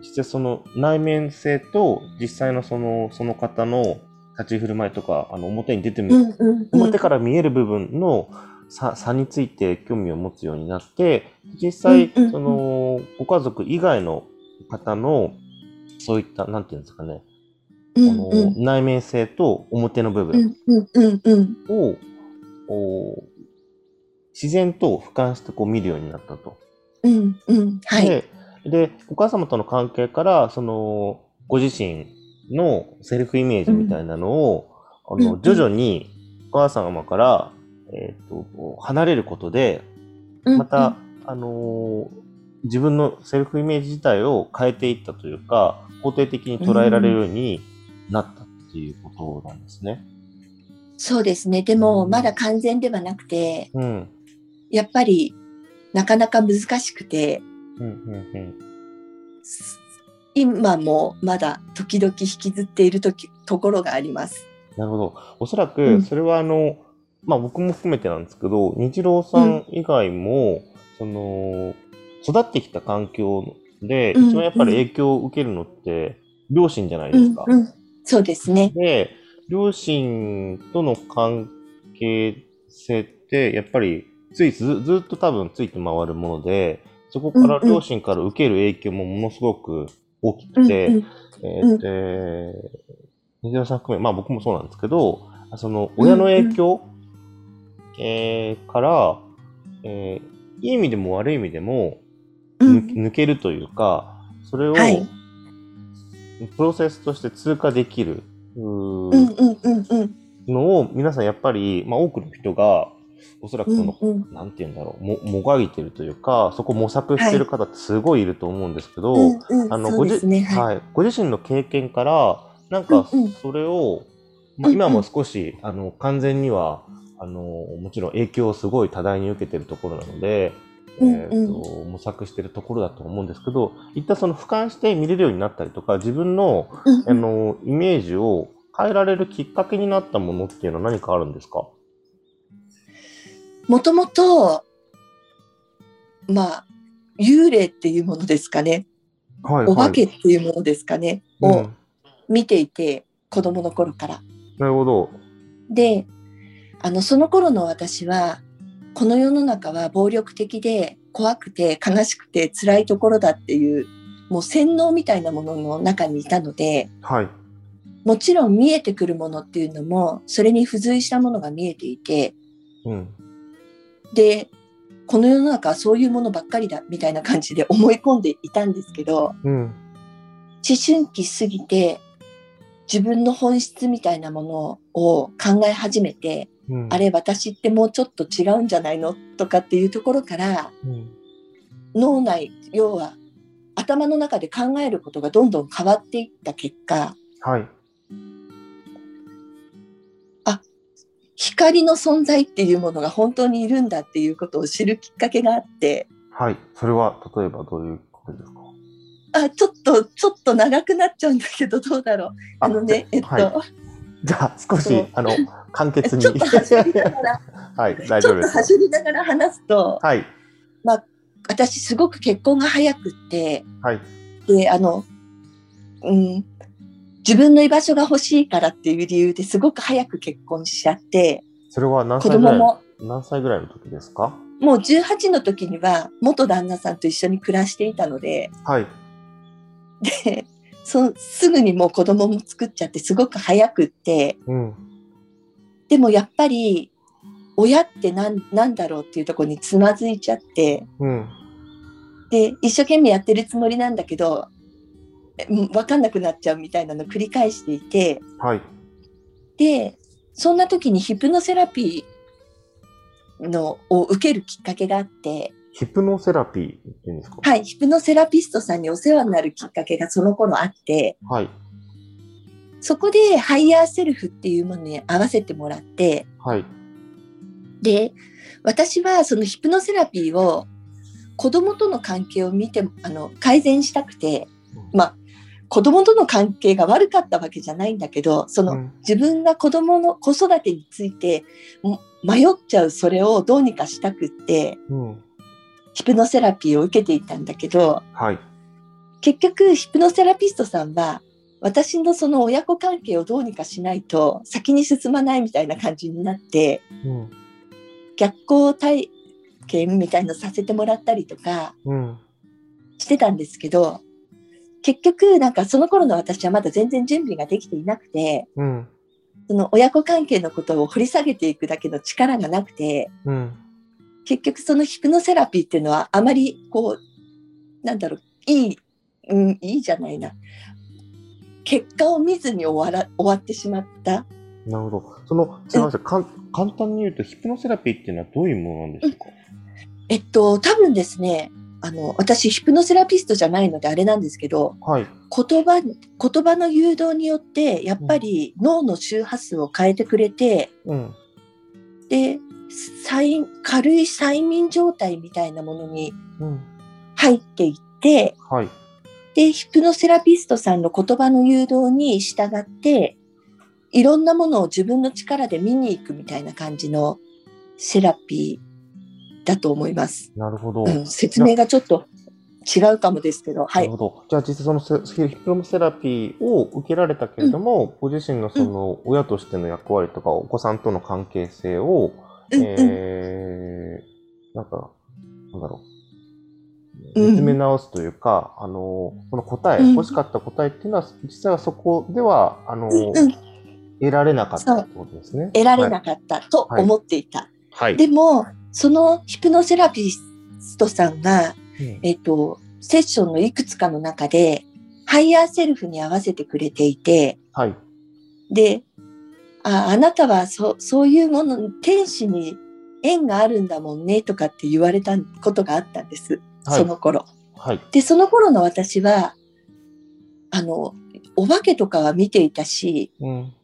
実際その内面性と実際のその、その方の立ち振る舞いとか、あの、表に出てみ、うんうんうん、表から見える部分の差差について興味を持つようになって、実際、その、ご家族以外の方の、そういった、なんていうんですかね、この内面性と表の部分を自然と俯瞰してこう見るようになったと。うんうん、はい。で、でお母様との関係から、その、ご自身のセルフイメージみたいなのを、うん、あの、徐々にお母様から、えっ、ー、と、離れることで、また、うんあのー、自分のセルフイメージ自体を変えていったというか、肯定的に捉えられるようになったっていうことなんですね。そうですね。でも、まだ完全ではなくて、うん、やっぱり、なかなか難しくて、うんうんうん、今もまだ時々引きずっているときところがあります。なるほど。おそらく、それはあの、うん、まあ僕も含めてなんですけど、日郎さん以外も、その、育ってきた環境で、一番やっぱり影響を受けるのって、両親じゃないですか。うんうん、そうですね。で、両親との関係性って、やっぱりついずずっと多分ついて回るもので、そこから両親から受ける影響もものすごく大きくて、えー、で、水田さん含め、まあ僕もそうなんですけど、その親の影響、うえー、から、えー、いい意味でも悪い意味でも、うん、抜けるというか、それを、はい、プロセスとして通過できるのを皆さんやっぱり、まあ、多くの人がおそらくその、うんうん、なんて言うんだろうももがいてるというかそこ模索してる方ってすごいいると思うんですけど、ご自、ね、はい、ご自身の経験からなんかそれを、うんうん、まあ、今も少し、あの完全にはあのもちろん影響をすごい多大に受けてるところなので、えーと、模索してるところだと思うんですけど、一旦その俯瞰して見れるようになったりとか、自分の,、あのイメージを変えられるきっかけになったものっていうのは何かあるんですか？もともと、まあ、幽霊っていうものですかね。はいはい、お化けっていうものですかね。を見ていて、子供の頃から。なるほど。で、あの、その頃の私は、この世の中は暴力的で怖くて悲しくて辛いところだっていう、もう洗脳みたいなものの中にいたので、はい。もちろん見えてくるものっていうのも、それに付随したものが見えていて、うん、で、この世の中はそういうものばっかりだみたいな感じで思い込んでいたんですけど、うん、思春期過ぎて自分の本質みたいなものを考え始めて、うん、あれ私ってもうちょっと違うんじゃないのとかっていうところから、うん、脳内要は頭の中で考えることがどんどん変わっていった結果、はい、光の存在っていうものが本当にいるんだっていうことを知るきっかけがあって。はい。それは例えばどういうことですか？あちょっとちょっと長くなっちゃうんだけどどうだろう。あのねえっと、はい。じゃあ少しあの簡潔に。ちょっと走りながら、[LAUGHS] はい、大丈夫です。ちょっと走りながら話すと、はい、まあ私すごく結婚が早くって、はい、であの、うん、自分の居場所が欲しいからっていう理由ですごく早く結婚しちゃって、それは何歳ぐらい？も。何歳ぐらいの時ですか？もう18の時には元旦那さんと一緒に暮らしていたので、はい、でそすぐにもう子供も作っちゃってすごく早くって、うん、でもやっぱり親って何何だろうっていうところにつまずいちゃって、うん、で一生懸命やってるつもりなんだけど分かんなくなっちゃうみたいなのを繰り返していて、はい、でそんな時にヒプノセラピーのを受けるきっかけがあって。ヒプノセラピーっていうんですか？はい、ヒプノセラピストさんにお世話になるきっかけがその頃あって、はい。そこでハイヤーセルフっていうものに合わせてもらって、はい。で、私はそのヒプノセラピーを子供との関係を見て、あの、改善したくて、まあ、子供との関係が悪かったわけじゃないんだけど、その、うん、自分が子供の子育てについて迷っちゃうそれをどうにかしたくって、うん、ヒプノセラピーを受けていたんだけど、はい、結局ヒプノセラピストさんは私のその親子関係をどうにかしないと先に進まないみたいな感じになって、うん、逆行体験みたいのさせてもらったりとかしてたんですけど、結局なんかその頃の私はまだ全然準備ができていなくて、うん、その親子関係のことを掘り下げていくだけの力がなくて、うん結局そのヒプノセラピーっていうのはあまりこう、なんだろう、いい、うん、いいじゃないな。結果を見ずに終わら終わってしまった。なるほど。その、すみません、簡単に言うと、ヒプノセラピーっていうのはどういうものなんですか、うん、えっと、多分ですね、あの、私、ヒプノセラピストじゃないのであれなんですけど、はい、言葉、言葉の誘導によって、やっぱり脳の周波数を変えてくれて、うん、で、軽い催眠状態みたいなものに入っていって、うん、はい、で、ヒプノセラピストさんの言葉の誘導に従って、いろんなものを自分の力で見に行くみたいな感じのセラピーだと思います。なるほど。うん、説明がちょっと違うかもですけど、はい。なるほど。じゃあ実際そのヒプノセラピーを受けられたけれども、うん、ご自身のその親としての役割とかお子さんとの関係性をえー、なんか、なんだろう。見つめ直すというか、うん、あの、その答え、欲しかった答えっていうのは、実際はそこでは、あの、うん、得られなかったってことですね。得られなかったと思っていた。はい。でも、そのヒプノセラピストさんが、うん、えっ、と、セッションのいくつかの中で、ハイヤーセルフに合わせてくれていて、はい。で、ああなたはそそういうもの、天使に縁があるんだもんねとかって言われたことがあったんです。はい、その頃。はい。で、その頃の私は、あの、お化けとかは見ていたし、うん、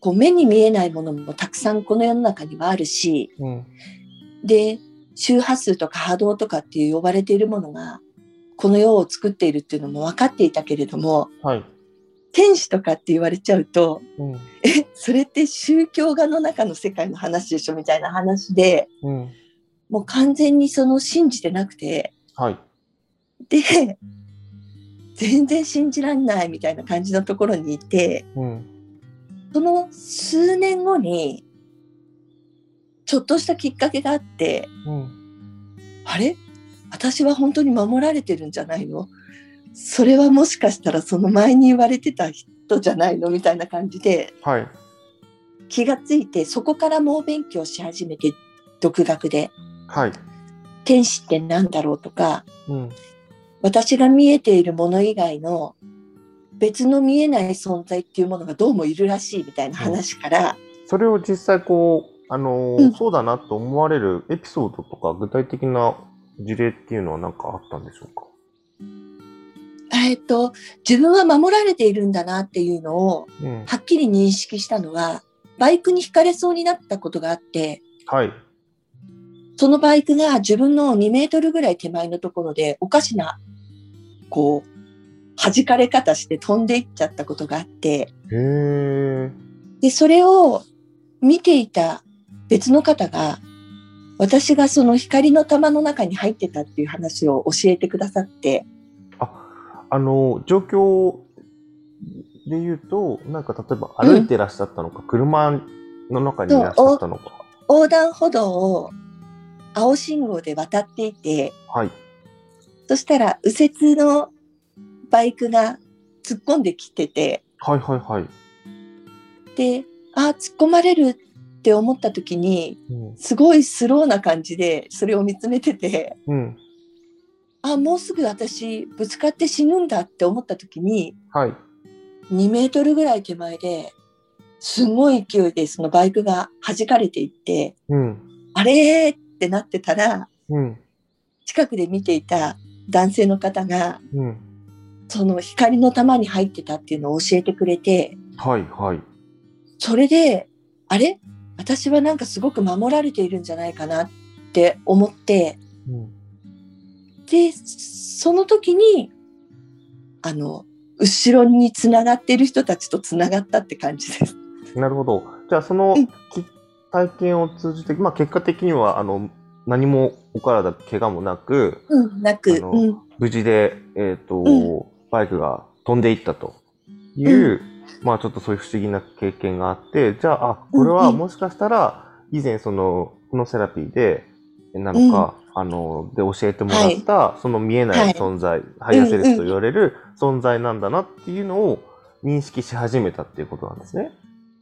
こう目に見えないものもたくさんこの世の中にはあるし、うん、で、周波数とか波動とかっていう呼ばれているものが、この世を作っているっていうのも分かっていたけれども、はい、天使とかって言われちゃうと、うん、えそれって宗教画の中の世界の話でしょみたいな話で、うん、もう完全にその信じてなくて、はい。で、全然信じらんないみたいな感じのところにいて、うん、その数年後に、ちょっとしたきっかけがあって、うん、あれ？私は本当に守られてるんじゃないの？それはもしかしたらその前に言われてた人じゃないの？みたいな感じで、はい、気がついてそこから猛勉強し始めて独学で、はい、天使って何だろうとか、うん、私が見えているもの以外の別の見えない存在っていうものがどうもいるらしいみたいな話から、うん、それを実際こうあの、うん、そうだなと思われるエピソードとか具体的な事例っていうのは何かあったんでしょうか？えっと、自分は守られているんだなっていうのを、はっきり認識したのは、バイクにひかれそうになったことがあって、はい。そのバイクが自分の2メートルぐらい手前のところで、おかしな、こう、弾かれ方して飛んでいっちゃったことがあって、で、それを見ていた別の方が、私がその光の玉の中に入ってたっていう話を教えてくださって、あの、状況で言うと、なんか例えば歩いてらっしゃったのか、うん、車の中にいらっしゃったのか。横断歩道を青信号で渡っていて、はい。そしたら右折のバイクが突っ込んできてて、はいはいはい。で、あ、突っ込まれるって思った時に、うん、すごいスローな感じでそれを見つめてて、うん、あ、もうすぐ私ぶつかって死ぬんだって思った時に、はい、2メートルぐらい手前ですごい勢いでそのバイクが弾かれていって、うん、あれってなってたら、うん、近くで見ていた男性の方が、うん、その光の玉に入ってたっていうのを教えてくれて、はいはい、それで、あれ私はなんかすごく守られているんじゃないかなって思って、うんで、その時に、あの、後ろにつながっている人たちとつながったって感じです。なるほど。じゃあ、その、体験を通じて、まあ、結果的には、あの、何もお体怪我もなく、うん、なく、うん、無事で、えっ、ー、と、うん、バイクが飛んでいったという、まあちょっとそういう不思議な経験があって、じゃあ、あ、これはもしかしたら、以前その、このセラピーで、なのか、あの、で教えてもらった、はい、その見えない存在、はい、ハイヤーセルフと言われる存在なんだなっていうのを認識し始めたっていうことなんですね。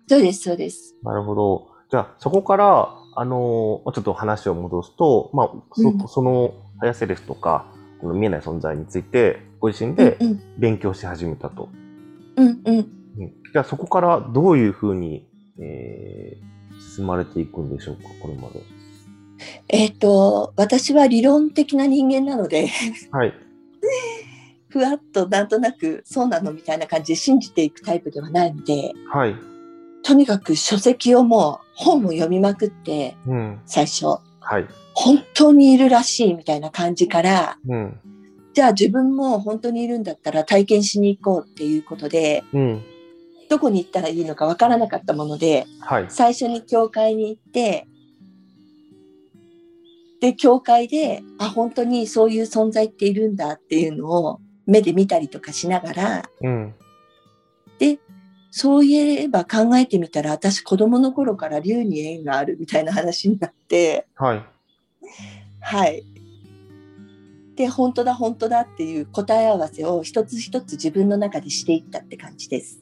そうです、そうです。なるほど。じゃあ、そこから、あの、ちょっと話を戻すと、まあ、そうん、そのハイヤーセレスとか、この見えない存在について、ご自身で勉強し始めたと。うんうん。じゃあ、そこからどういうふうに、えー、進まれていくんでしょうか、これまで。えっ、ー、と、私は理論的な人間なのではい。[LAUGHS] ふわっとなんとなくそうなのみたいな感じで信じていくタイプではないので、はい。とにかく書籍をもう本を読みまくって、うん、最初、はい。本当にいるらしいみたいな感じから、うん、じゃあ自分も本当にいるんだったら体験しに行こうっていうことで、うん、どこに行ったらいいのかわからなかったもので、はい、最初に教会に行って、で、教会で、あ、本当にそういう存在っているんだっていうのを目で見たりとかしながら、うん、で、そういえば考えてみたら、私子供の頃から竜に縁があるみたいな話になって、はい。はい。で、本当だ、本当だっていう答え合わせを一つ一つ自分の中でしていったって感じです。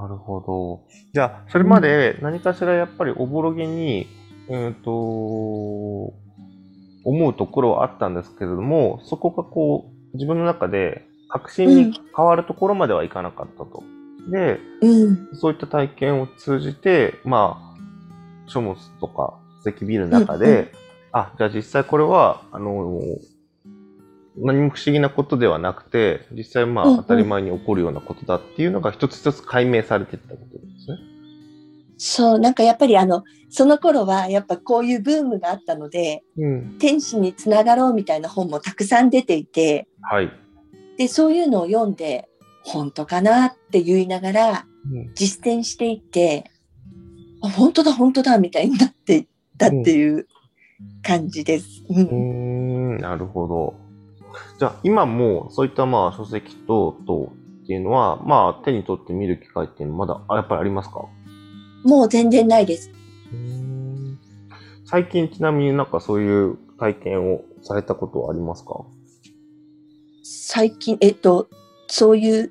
なるほど。じゃあ、それまで何かしらやっぱりおぼろげに、うんと、思うところはあったんですけれども、そこがこう、自分の中で確信に変わるところまではいかなかったと。うん、で、うん、そういった体験を通じて、まあ、書物とか書籍ビルの中で、うんうん、あ、じゃあ実際これは、あの、何も不思議なことではなくて、実際まあ当たり前に起こるようなことだっていうのが一つ一つ解明されていったことですね。そう、なんかやっぱりあの、その頃はやっぱこういうブームがあったので、うん、天使につながろうみたいな本もたくさん出ていて、はい、で、そういうのを読んで、本当かなって言いながら、実践していって、うん、あ、本当だ、本当だ、みたいになっていったっていう感じです。うん、なるほど。じゃあ、今もそういったまあ書籍等々っていうのは、まあ手に取って見る機会っていうのはまだやっぱりありますか？もう全然ないです。最近ちなみになんかそういう体験をされたことはありますか？最近、えっと、そういう、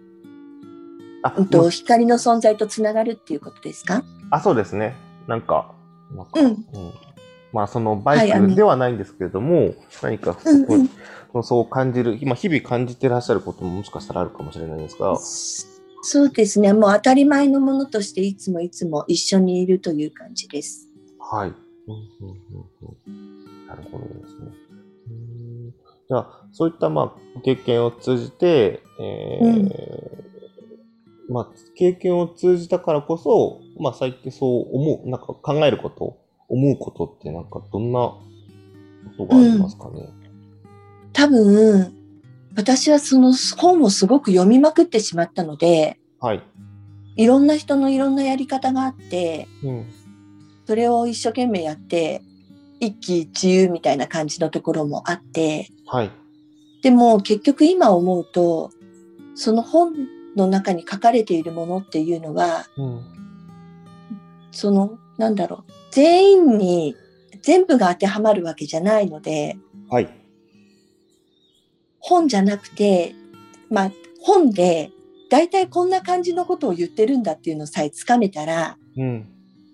あ、うんと、光の存在とつながるっていうことですか？あ、そうですね。なんか、なんか、うん、うん、まあそのバイクではないんですけれども、はい、何かうんうん、そう感じる、今日々感じてらっしゃることももしかしたらあるかもしれないんですが。そうですね。もう当たり前のものとしていつもいつも一緒にいるという感じです。はい。なるほどですね。じゃあ、そういったまあ経験を通じて、えー、うん、まあ、経験を通じたからこそ、まあ最近そう思う、なんか考えること、思うことってなんかどんなことがありますかね、うん、多分、私はその本をすごく読みまくってしまったので、はい。いろんな人のいろんなやり方があって、うん、それを一生懸命やって、一喜一憂みたいな感じのところもあって、はい。でも結局今思うと、その本の中に書かれているものっていうのは、うん、その、なんだろう、全員に全部が当てはまるわけじゃないので、はい。本じゃなくて、まあ、本で、大体こんな感じのことを言ってるんだっていうのさえつかめたら、うん、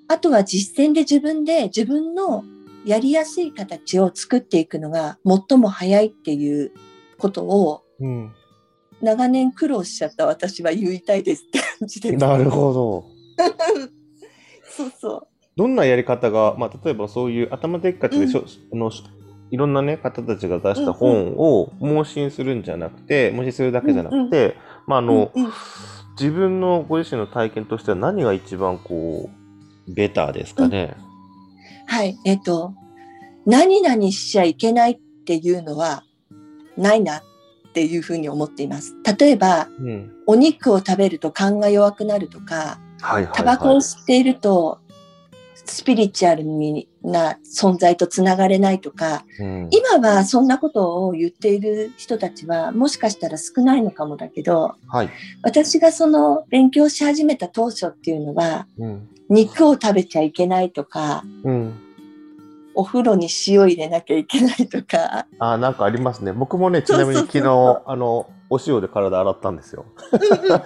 あとは実践で自分で自分のやりやすい形を作っていくのが最も早いっていうことを、うん、長年苦労しちゃった私は言いたいですって感じで。なるほど。[LAUGHS] そうそう。どんなやり方が、まあ、例えばそういう頭でっかちでしょ、うん、のいろんなね方たちが出した本を盲信するんじゃなくて、盲信するだけじゃなくて、まああの、自分のご自身の体験としては何が一番こうベターですかね？うんはい。えっ、と、何々しちゃいけないっていうのはないなっていうふうに思っています。例えば、うん、お肉を食べると勘が弱くなるとか、タバコを吸っているとスピリチュアルな存在とつながれないとか、うん、今はそんなことを言っている人たちはもしかしたら少ないのかもだけど、はい、私がその勉強し始めた当初っていうのは、うん、肉を食べちゃいけないとか、うん、お風呂に塩入れなきゃいけないとか。あなんかありますね。僕もね、ちなみに昨日、あの、お塩で体洗ったんですよ。うんうん、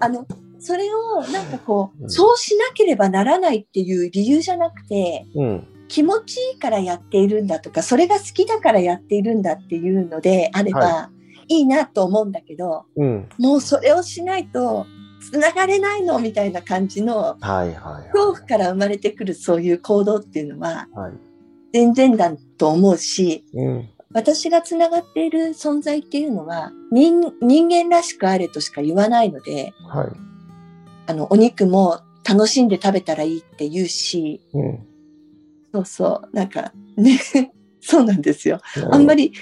あのそれをなんかこう、うん、そうしなければならないっていう理由じゃなくて、うん、気持ちいいからやっているんだとか、それが好きだからやっているんだっていうのであれば、はい、いいなと思うんだけど、うん、もうそれをしないと、つながれないのみたいな感じの、恐怖から生まれてくるそういう行動っていうのは、はい、全然だと思うし、うん、私がつながっている存在っていうのは人間らしくあれとしか言わないので、はい、あの、お肉も楽しんで食べたらいいって言うし、うん、そうそう、なんかね、[LAUGHS] そうなんですよ。あんまり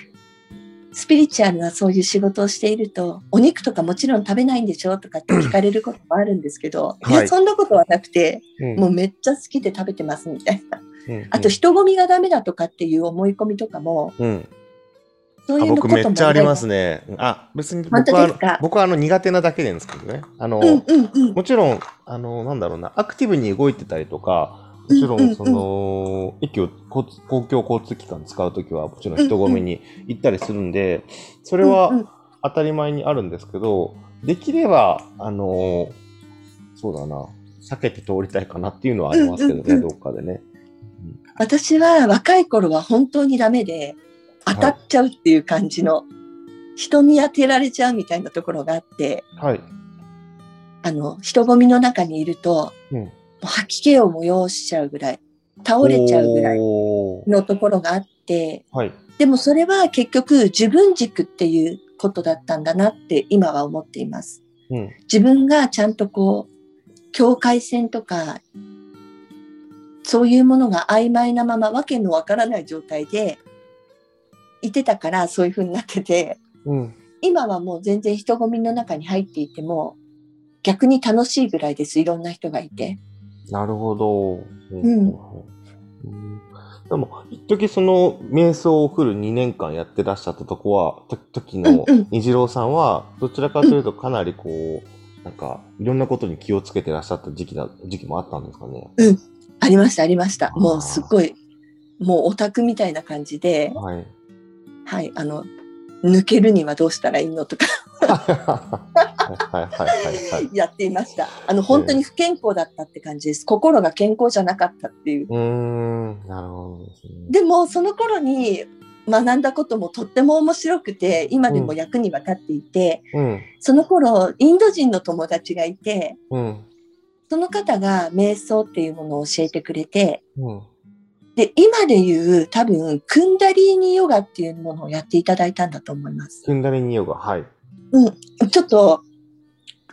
スピリチュアルなそういう仕事をしていると、お肉とかもちろん食べないんでしょとかって聞かれることもあるんですけど、はい、そんなことはなくて、うん、もうめっちゃ好きで食べてますみたいな。うん。うん、あと、人混みがダメだとかっていう思い込みとかも、うん、そういう僕めっちゃありますね。あ、別に僕は、僕はあの苦手なだけですけどね。あの、うんうんうん、もちろん、あの、なんだろうな、アクティブに動いてたりとか、もちろん、その、駅を、公共交通機関使うときは、もちろん人混みに行ったりするんで、それは当たり前にあるんですけど、できれば、あの、そうだな、避けて通りたいかなっていうのはありますけどね、どっかでね。私は若い頃は本当にダメで、当たっちゃうっていう感じの、はい、人に当てられちゃうみたいなところがあって、はい、あの、人混みの中にいると、うん、もう吐き気を催しちゃうぐらい、倒れちゃうぐらいのところがあって、はい、でもそれは結局自分軸っていうことだったんだなって今は思っています。うん、自分がちゃんとこう、境界線とか、そういうものが曖昧なまま、わけのわからない状態で、いてたからそういう風になってて、うん、今はもう全然人混みの中に入っていても逆に楽しいぐらいですいろんな人がいて。なるほど。うん、でも、一時その瞑想を振る2年間やってらっしゃったとこは、と時の虹郎さんは、どちらかというとかなりこう、なんか、いろんなことに気をつけてらっしゃった時期だ、時期もあったんですかね。うん。ありました、ありました。もうすっごい、もうオタクみたいな感じで、はい。はい、あの、抜けるにはどうしたらいいのとかやっていました。あの、本当に不健康だったって感じです。心が健康じゃなかったっていう。うん、なるほどですね。でも、その頃に学んだこともとっても面白くて、今でも役に立っていて、うん、その頃、インド人の友達がいて、うん、その方が瞑想っていうものを教えてくれて、うんで、今で言う多分、クンダリーニヨガっていうものをやっていただいたんだと思います。クンダリーニヨガ、はい。うん。ちょっと、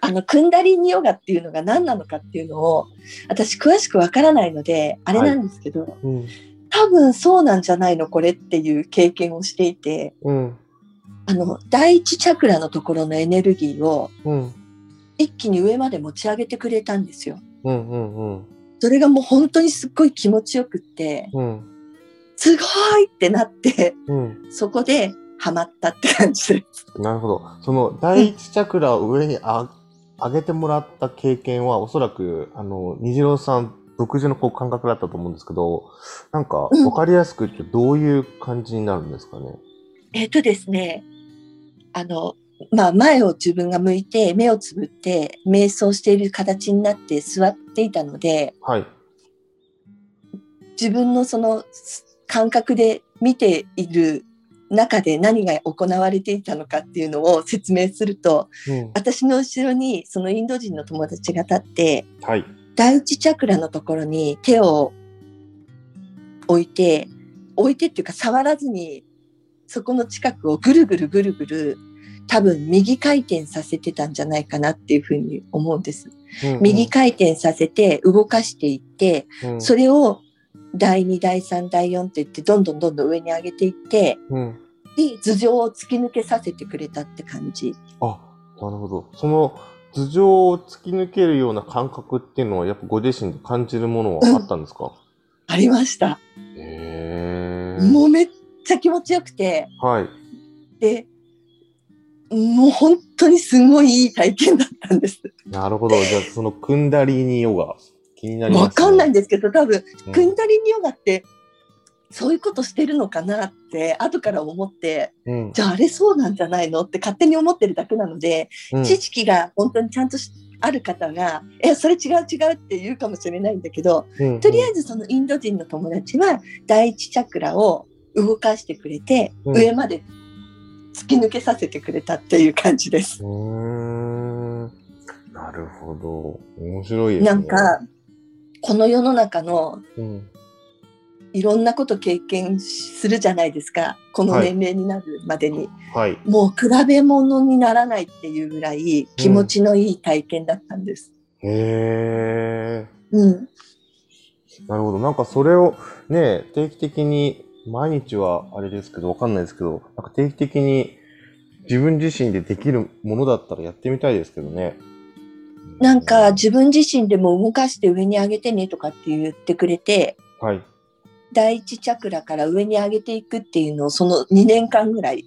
あの、クンダリーニヨガっていうのが何なのかっていうのを、私詳しくわからないので、あれなんですけど、はいうん、多分そうなんじゃないの、これっていう経験をしていて、うん、あの、第一チャクラのところのエネルギーを、一気に上まで持ち上げてくれたんですよ。うんうんうんそれがもう本当にすっごい気持ちよくって、うん、すごいってなって、うん、そこでハマったって感じです。なるほど。その第一チャクラを上にあ、上げてもらった経験はおそらく、あの、虹郎さん独自のこう感覚だったと思うんですけど、なんかわかりやすく言ってどういう感じになるんですかね、うん、えっ、とですね、あの、まあ、前を自分が向いて、目をつぶって、瞑想している形になって座っていたので、はい、自分のその感覚で見ている中で何が行われていたのかっていうのを説明すると、うん、私の後ろにそのインド人の友達が立って、はい、第一チャクラのところに手を置いて、置いてっていうか触らずにそこの近くをぐるぐるぐるぐる多分右回転させてたんじゃないかなっていうふうに思うんです。うんうん、右回転させて動かしていって、うん、それを第2、第3、第4って言ってどんどんどんどん上に上げていって、うん、で頭上を突き抜けさせてくれたって感じ。あ、なるほど。その頭上を突き抜けるような感覚っていうのはやっぱご自身で感じるものはあったんですか、うん、ありました。へもうめっちゃ気持ちよくて。はい。で、もう本当にすごいいい体験だったんです。なるほど。じゃあ、そのクンダリーニヨガ、気になります、ね、わかんないんですけど、多分、うん、クンダリーニヨガって、そういうことしてるのかなって後から思って、うん、じゃああれそうなんじゃないのって勝手に思ってるだけなので、うん、知識が本当にちゃんとある方が、え、それ違う違うって言うかもしれないんだけど、うんうん、とりあえずそのインド人の友達は第一チャクラを動かしてくれて、上まで突き抜けさせてくれたっていう感じです。うんなるほど。面白いですね。なんか、この世の中の、いろんなこと経験するじゃないですか。この年齢になるまでに。はい、もう比べ物にならないっていうぐらい気持ちのいい体験だったんです。うん、へえ。うん。なるほど。なんかそれをね、定期的に毎日はあれですけど、わかんないですけど、なんか定期的に自分自身でできるものだったらやってみたいですけどね。なんか自分自身でも動かして上に上げてねとかって言ってくれて、はい。第一チャクラから上に上げていくっていうのをその2年間ぐらい、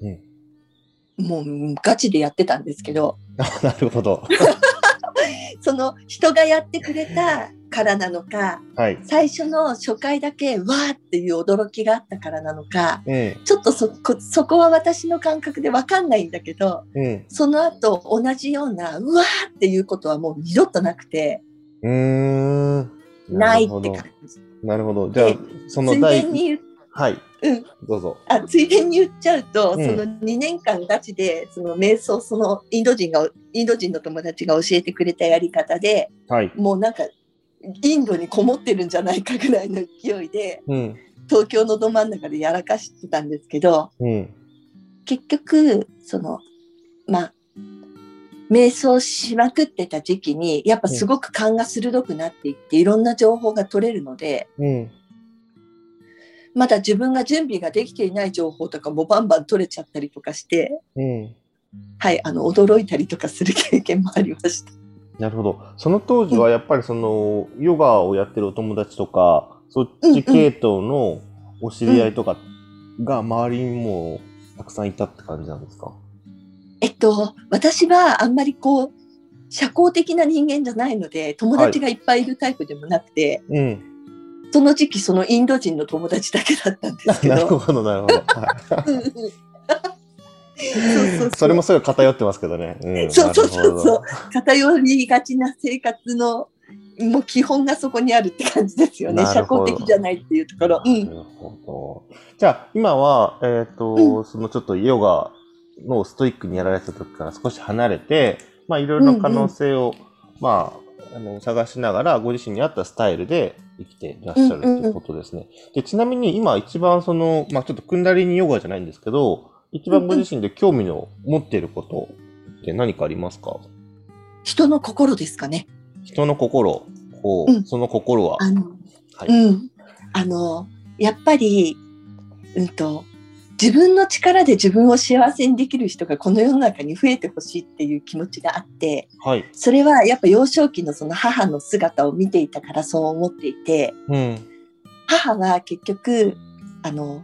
うん、もうガチでやってたんですけど。[LAUGHS] なるほど。[LAUGHS] その人がやってくれたからなのか、はい、最初の初回だけわーっていう驚きがあったからなのか、ええ、ちょっとそこそこは私の感覚でわかんないんだけど、え、その後同じようなうわーっていうことはもう二度となくて、うんないって感じ。なるほど。じゃあ、その第にはい。うん。どうぞ。あ、ついでに言っちゃうと、うん、その2年間ガチで、その瞑想、そのインド人が、インド人の友達が教えてくれたやり方で、はい、もうなんかインドにこもってるんじゃないかぐらいの勢いで、うん、東京のど真ん中でやらかしてたんですけど、うん、結局そのまあ瞑想しまくってた時期にやっぱすごく勘が鋭くなっていって、いろんな情報が取れるので、うん、まだ自分が準備ができていない情報とかもバンバン取れちゃったりとかして、はいあの驚いたりとかする経験もありました。なるほど。その当時はやっぱりその、ヨガをやってるお友達とか、そっち系統のお知り合いとかが周りにもたくさんいたって感じなんですか、えっと、私はあんまりこう、社交的な人間じゃないので、友達がいっぱいいるタイプでもなくて、はい、うん、その時期そのインド人の友達だけだったんですけど。[LAUGHS] なるほど、なるほど。はいそれもすごい偏ってますけどね。うん、そうそうそうそう。偏りがちな生活のもう基本がそこにあるって感じですよね。社交的じゃないっていうところ。なるほど。じゃあ、今は、えっ、ー、と、うん、そのちょっとヨガのストイックにやられてた時から少し離れて、まあ、いろいろな可能性を、うんうん、まあ、あの、探しながら、ご自身に合ったスタイルで生きていらっしゃるということですね。で、ちなみに今一番その、まあ、ちょっとクンダリニヨガじゃないんですけど、一番ご自身で興味の持っていることって何かありますか？人の心ですかね。人の心。ほう、うん、その心は。あの、はい、うん。あの、やっぱり、うんと、自分の力で自分を幸せにできる人がこの世の中に増えてほしいっていう気持ちがあって、はい、それはやっぱ幼少期のその母の姿を見ていたからそう思っていて、うん、母は結局あの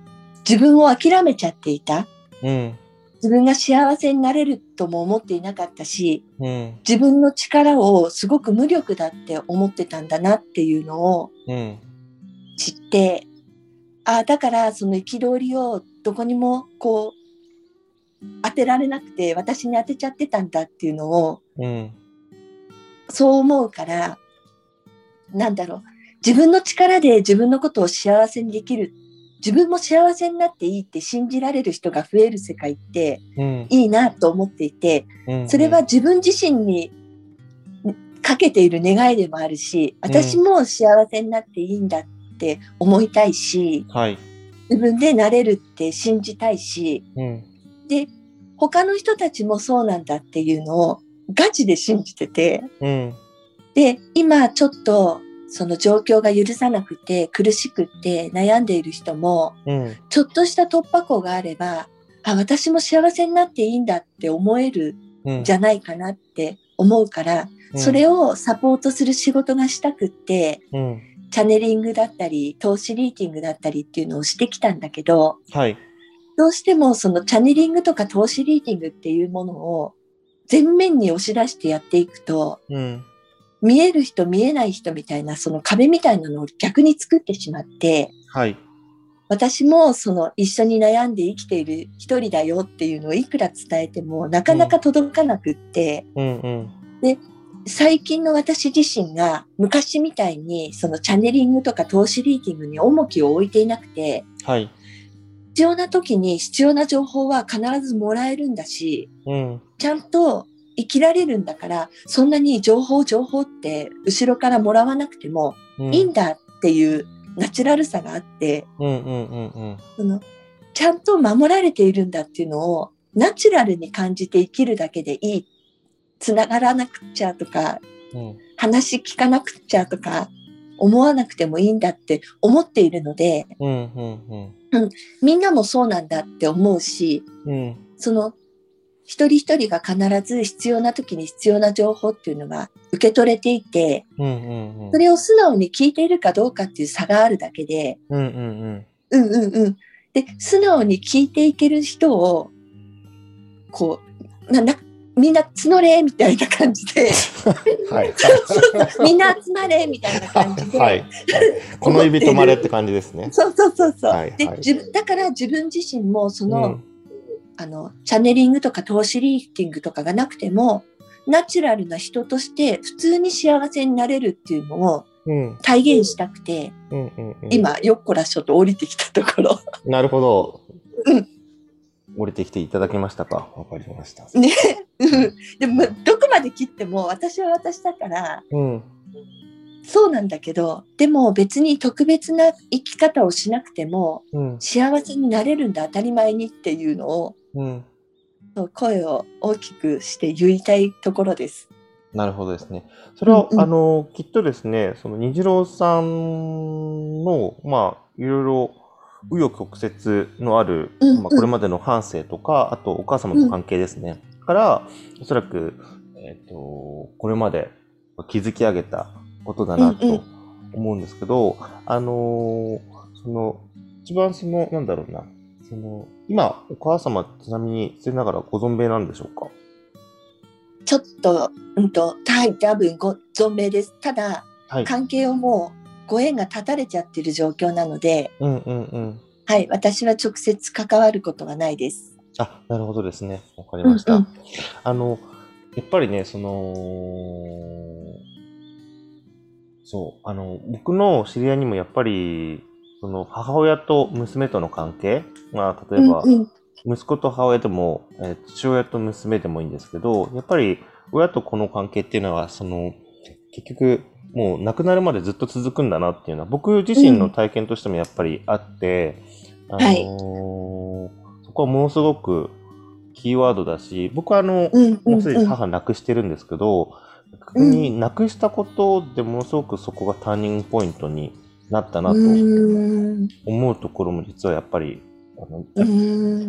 自分を諦めちゃっていた、うん、自分が幸せになれるとも思っていなかったし、うん、自分の力をすごく無力だって思ってたんだなっていうのを知って、ああだからその憤りをどこにもこう当てられなくて私に当てちゃってたんだっていうのを、うん、そう思うからなんだろう。自分の力で自分のことを幸せにできる自分も幸せになっていいって信じられる人が増える世界っていいなと思っていて、うん、それは自分自身にかけている願いでもあるし私も幸せになっていいんだって思いたいし、はい、自分でなれるって信じたいし、うん、で、他の人たちもそうなんだっていうのをガチで信じてて、うん、で、今ちょっとその状況が許さなくて苦しくて悩んでいる人も、うん、ちょっとした突破口があれば、あ、私も幸せになっていいんだって思えるん。じゃないかなって思うから、それをサポートする仕事がしたくって、チャネリングだったり、投資リーティングだったりっていうのをしてきたんだけど、はい。どうしてもそのチャネリングとか投資リーティングっていうものを前面に押し出してやっていくと、うん、見える人見えない人みたいなその壁みたいなのを逆に作ってしまって、はい。私もその一緒に悩んで生きている一人だよっていうのをいくら伝えてもなかなか届かなくって、うんうん。うん、で最近の私自身が昔みたいにそのチャネリングとか投資リーティングに重きを置いていなくて、はい、必要な時に必要な情報は必ずもらえるんだし、うん、ちゃんと生きられるんだから、そんなに情報情報って後ろからもらわなくてもいいんだっていうナチュラルさがあって、ちゃんと守られているんだっていうのをナチュラルに感じて生きるだけでいい。つながらなくちゃとか、うん、話聞かなくちゃとか思わなくてもいいんだって思っているので、うん、みんなもそうなんだって思うし、うん、その一人一人が必ず必要な時に必要な情報っていうのが受け取れていて、うんうんうん、それを素直に聞いているかどうかっていう差があるだけで、うんうんうん、うんうんうん。で素直に聞いていける人をこうななみんな募れみたいな感じで、[LAUGHS] はい、[LAUGHS] みんな集まれみたいな感じで、はい、この指止まれって感じですね。[LAUGHS] そうそうそうそう、はい、で自分だから自分自身もその、うん、あのチャネリングとか投資リーティングとかがなくてもナチュラルな人として普通に幸せになれるっていうのを体現したくて、うんうんうん、今よっこらしょと降りてきたところ。[LAUGHS] なるほど。うん降りてきていただけましたか？わかりました。ね。[LAUGHS] でも、どこまで切っても私は私だから、うん、そうなんだけど、でも別に特別な生き方をしなくても、うん、幸せになれるんだ、当たり前にっていうのを、うん、声を大きくして言いたいところです。なるほどですね。それは、うんうん、あの、きっとですね、その虹郎さんの、まあ、いろいろ紆余曲折のある、まあ、これまでの半生とか、あとお母様の関係ですね。うん、から、おそらく、えっ、ー、と、これまで築き上げたことだなと思うんですけど、あのー、その、一番その、なんだろうな、その、今、お母様、ちなみに、失礼ながらご存命なんでしょうか？ちょっと、うんと、はい、多分ご存命です。ただ、はい、関係をもう、ご縁が断たれちゃってる状況なので、うんうんうん。はい、私は直接関わることはないです。あ、なるほどですね。わかりました。うんうん、あの、やっぱりね、その、そう、あの、僕の知り合いにもやっぱり、その母親と娘との関係、まあ、例えば、息子と母親でも、えー、父親と娘でもいいんですけど、やっぱり親と子の関係っていうのは、その、結局、もう亡くなるまでずっと続くんだなっていうのは、僕自身の体験としてもやっぱりあって、うん、あのーはい、そこはものすごくキーワードだし、僕はあの、もうすでに母亡くしてるんですけど、逆に亡くしたことでものすごくそこがターニングポイントになったなと思うところも実はやっぱり、あの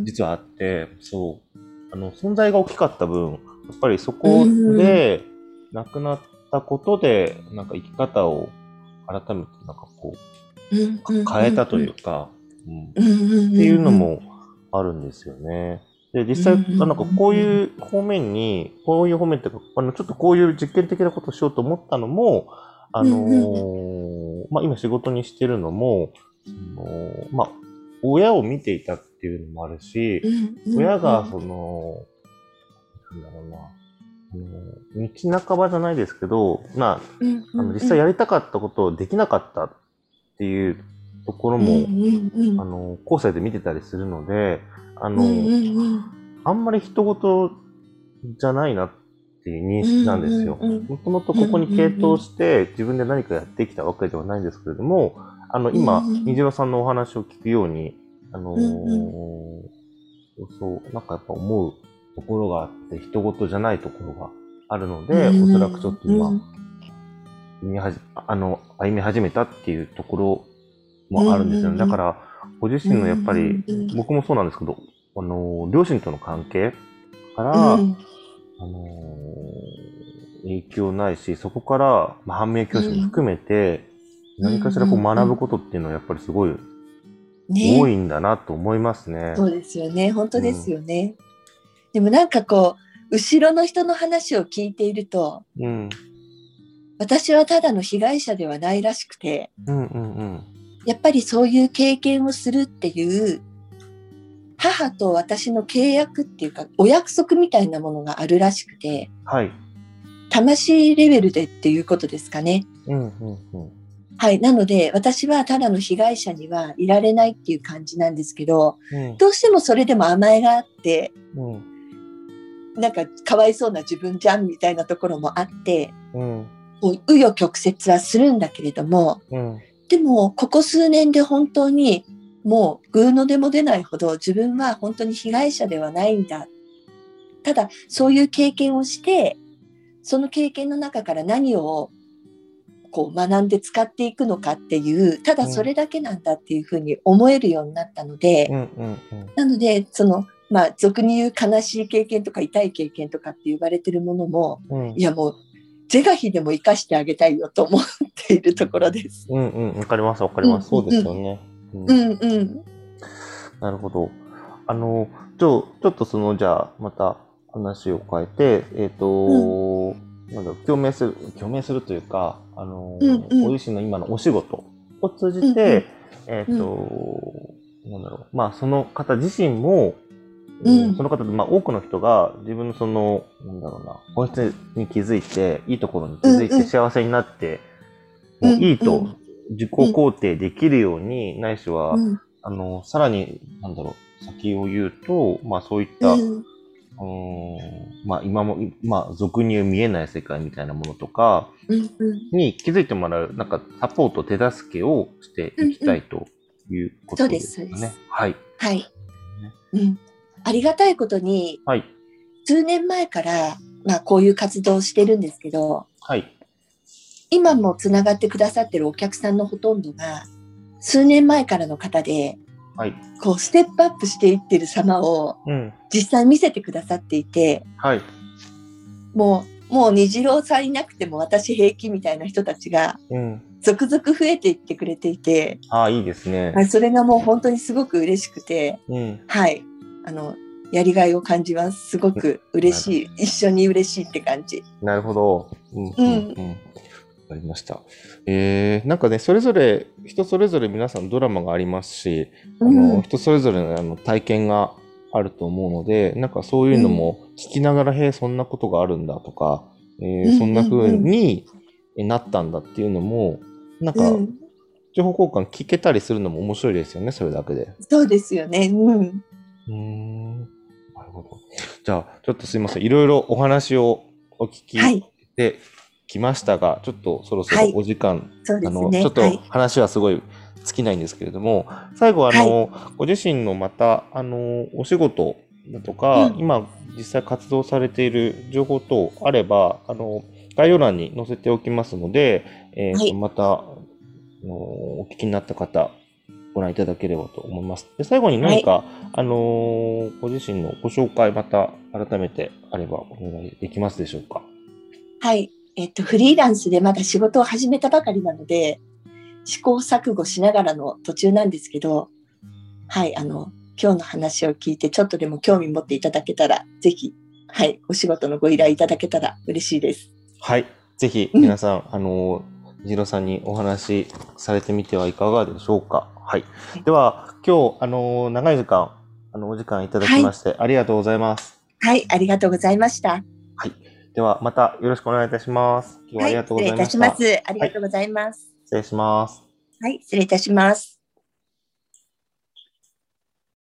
実はあって、そう、あの、存在が大きかった分、やっぱりそこで亡くなったことで、なんか生き方を改めてなんかこう、変えたというか、うん、っていうのもあるん。ですよね。で、実際、なん。かこういう方面に、こういう方面っていうか、あの、ちょっとこういう実験的なことをしようと思ったのも、あのー、まあ、今仕事にしてるのも、そのまあ、親を見ていたっていうのもあるし、親が、その、なんだろうな、あの道半ばじゃないですけど、まあ、あの実際やりたかったことをできなかったっていうところも、あの、後世で見てたりするので、あの、うんうんうん、あんまり人事じゃないなっていう認識なんですよ。もともとここに傾倒して自分で何かやってきたわけではないんですけれども、あの、今、虹郎さんのお話を聞くように、あのー、そう、なんかやっぱ思うところがあって、人事じゃないところがあるので、おそらくちょっと今、見はじ、あの、歩み始めたっていうところもあるんですよね。だから、ご自身のやっぱり、僕もそうなんですけど、あの、両親との関係から、うん、あの影響ないし、そこから、まあ、反面教師も含めて、何かしらこう学ぶことっていうのはやっぱりすごい、多いんだなと思いますね。そうですよね。本当ですよね。うん、でもなんかこう、後ろの人の話を聞いていると、うん、私はただの被害者ではないらしくて、うんうんうん。やっぱりそういう経験をするっていう母と私の契約っていうかお約束みたいなものがあるらしくて、はい、魂レベルでっていうことですかね。うんうんうん。はい。なので、私はただの被害者にはいられないっていう感じなんですけど、うん、どうしてもそれでも甘えがあって、うん、なんかかわいそうな自分じゃんみたいなところもあって、うん、紆余曲折はするんだけれども、うん、でも、ここ数年で本当にもう、ぐうのでも出ないほど自分は本当に被害者ではないんだ。ただ、そういう経験をして、その経験の中から何をこう学んで使っていくのかっていう、ただそれだけなんだっていうふうに思えるようになったので、なので、その、まあ、俗に言う悲しい経験とか痛い経験とかって言われてるものも、うん、いやもう是が非でも生かしてあげたいよと思っているところです。うんうん、わかります、わかります。そうですよね。うん、うん、なるほど。あの、ちょ、ちょっとその、じゃあ、また話を変えて、えっ、ー、と、うん、なんだ共鳴する、共鳴するというか、あの、うんうん、ご自身の今のお仕事を通じて、うんうん、えっ、ー、と、なんだろう、まあ、その方自身も、うん、その方まあ、多くの人が自分のその、なんだろうな、本質に気づいて、いいところに気づいて幸せになって、もういいと自己肯定できるように、ないしは、あの、さらに、なんだろう、先を言うと、まあそういった、うんまあ今も、まあ俗に言う見えない世界みたいなものとかに気づいてもらう、なんかサポート、手助けをしていきたいということですね。そうです、そうです。はい。はい。うん。ありがたいことに、はい、数年前から、まあ、こういう活動をしてるんですけど、はい、今もつながってくださってるお客さんのほとんどが、数年前からの方で、はい、こうステップアップしていってる様を実際見せてくださっていて、はい、もうもう虹郎さんいなくても私平気みたいな人たちが、続々増えていってくれていて、ああ、いいですね。それがもう本当にすごく嬉しくて、うん、はい。あの、やりがいを感じます。すごく嬉しい。一緒に嬉しいって感じ。なるほど。うん。うん。うん、わかりました。えー、なんかね、それぞれ、人それぞれ皆さんドラマがありますし、あの、うん、人それぞれのあの体験があると思うので、なんかそういうのも聞きながら、うん、へえ、そんなことがあるんだとか、えー、そんな風になったんだっていうのも、なんか、情報交換聞けたりするのも面白いですよね、それだけで。そうですよね。うん。うんなるほど。じゃあ、ちょっとすいません。いろいろお話をお聞きできましたが、はい、ちょっとそろそろお時間、はいね、あの、ちょっと話はすごい尽きないんですけれども、最後あの、はい、ご自身のまた、あの、お仕事だとか、うん、今実際活動されている情報等あれば、あの、概要欄に載せておきますので、えーまた、あのお聞きになった方、ご覧いただければと思います。で最後に何か、はい、あのー、ご自身のご紹介また改めてあればお願いできますでしょうか？はい。えっと、フリーランスでまだ仕事を始めたばかりなので、試行錯誤しながらの途中なんですけど、はい、あの、今日の話を聞いてちょっとでも興味持っていただけたら、ぜひ、はい、お仕事のご依頼いただけたら嬉しいです。はい、ぜひ皆さん、うん、あの、ジロさんにお話しされてみてはいかがでしょうか。はい。では、今日、あの、長い時間、あの、お時間いただきまして、はい、ありがとうございます。はい、ありがとうございました。はい。では、またよろしくお願いいたします。今日はありがとうございました。はい、失礼いたします。ありがとうございます。はい、失礼します。はい、失礼いたします。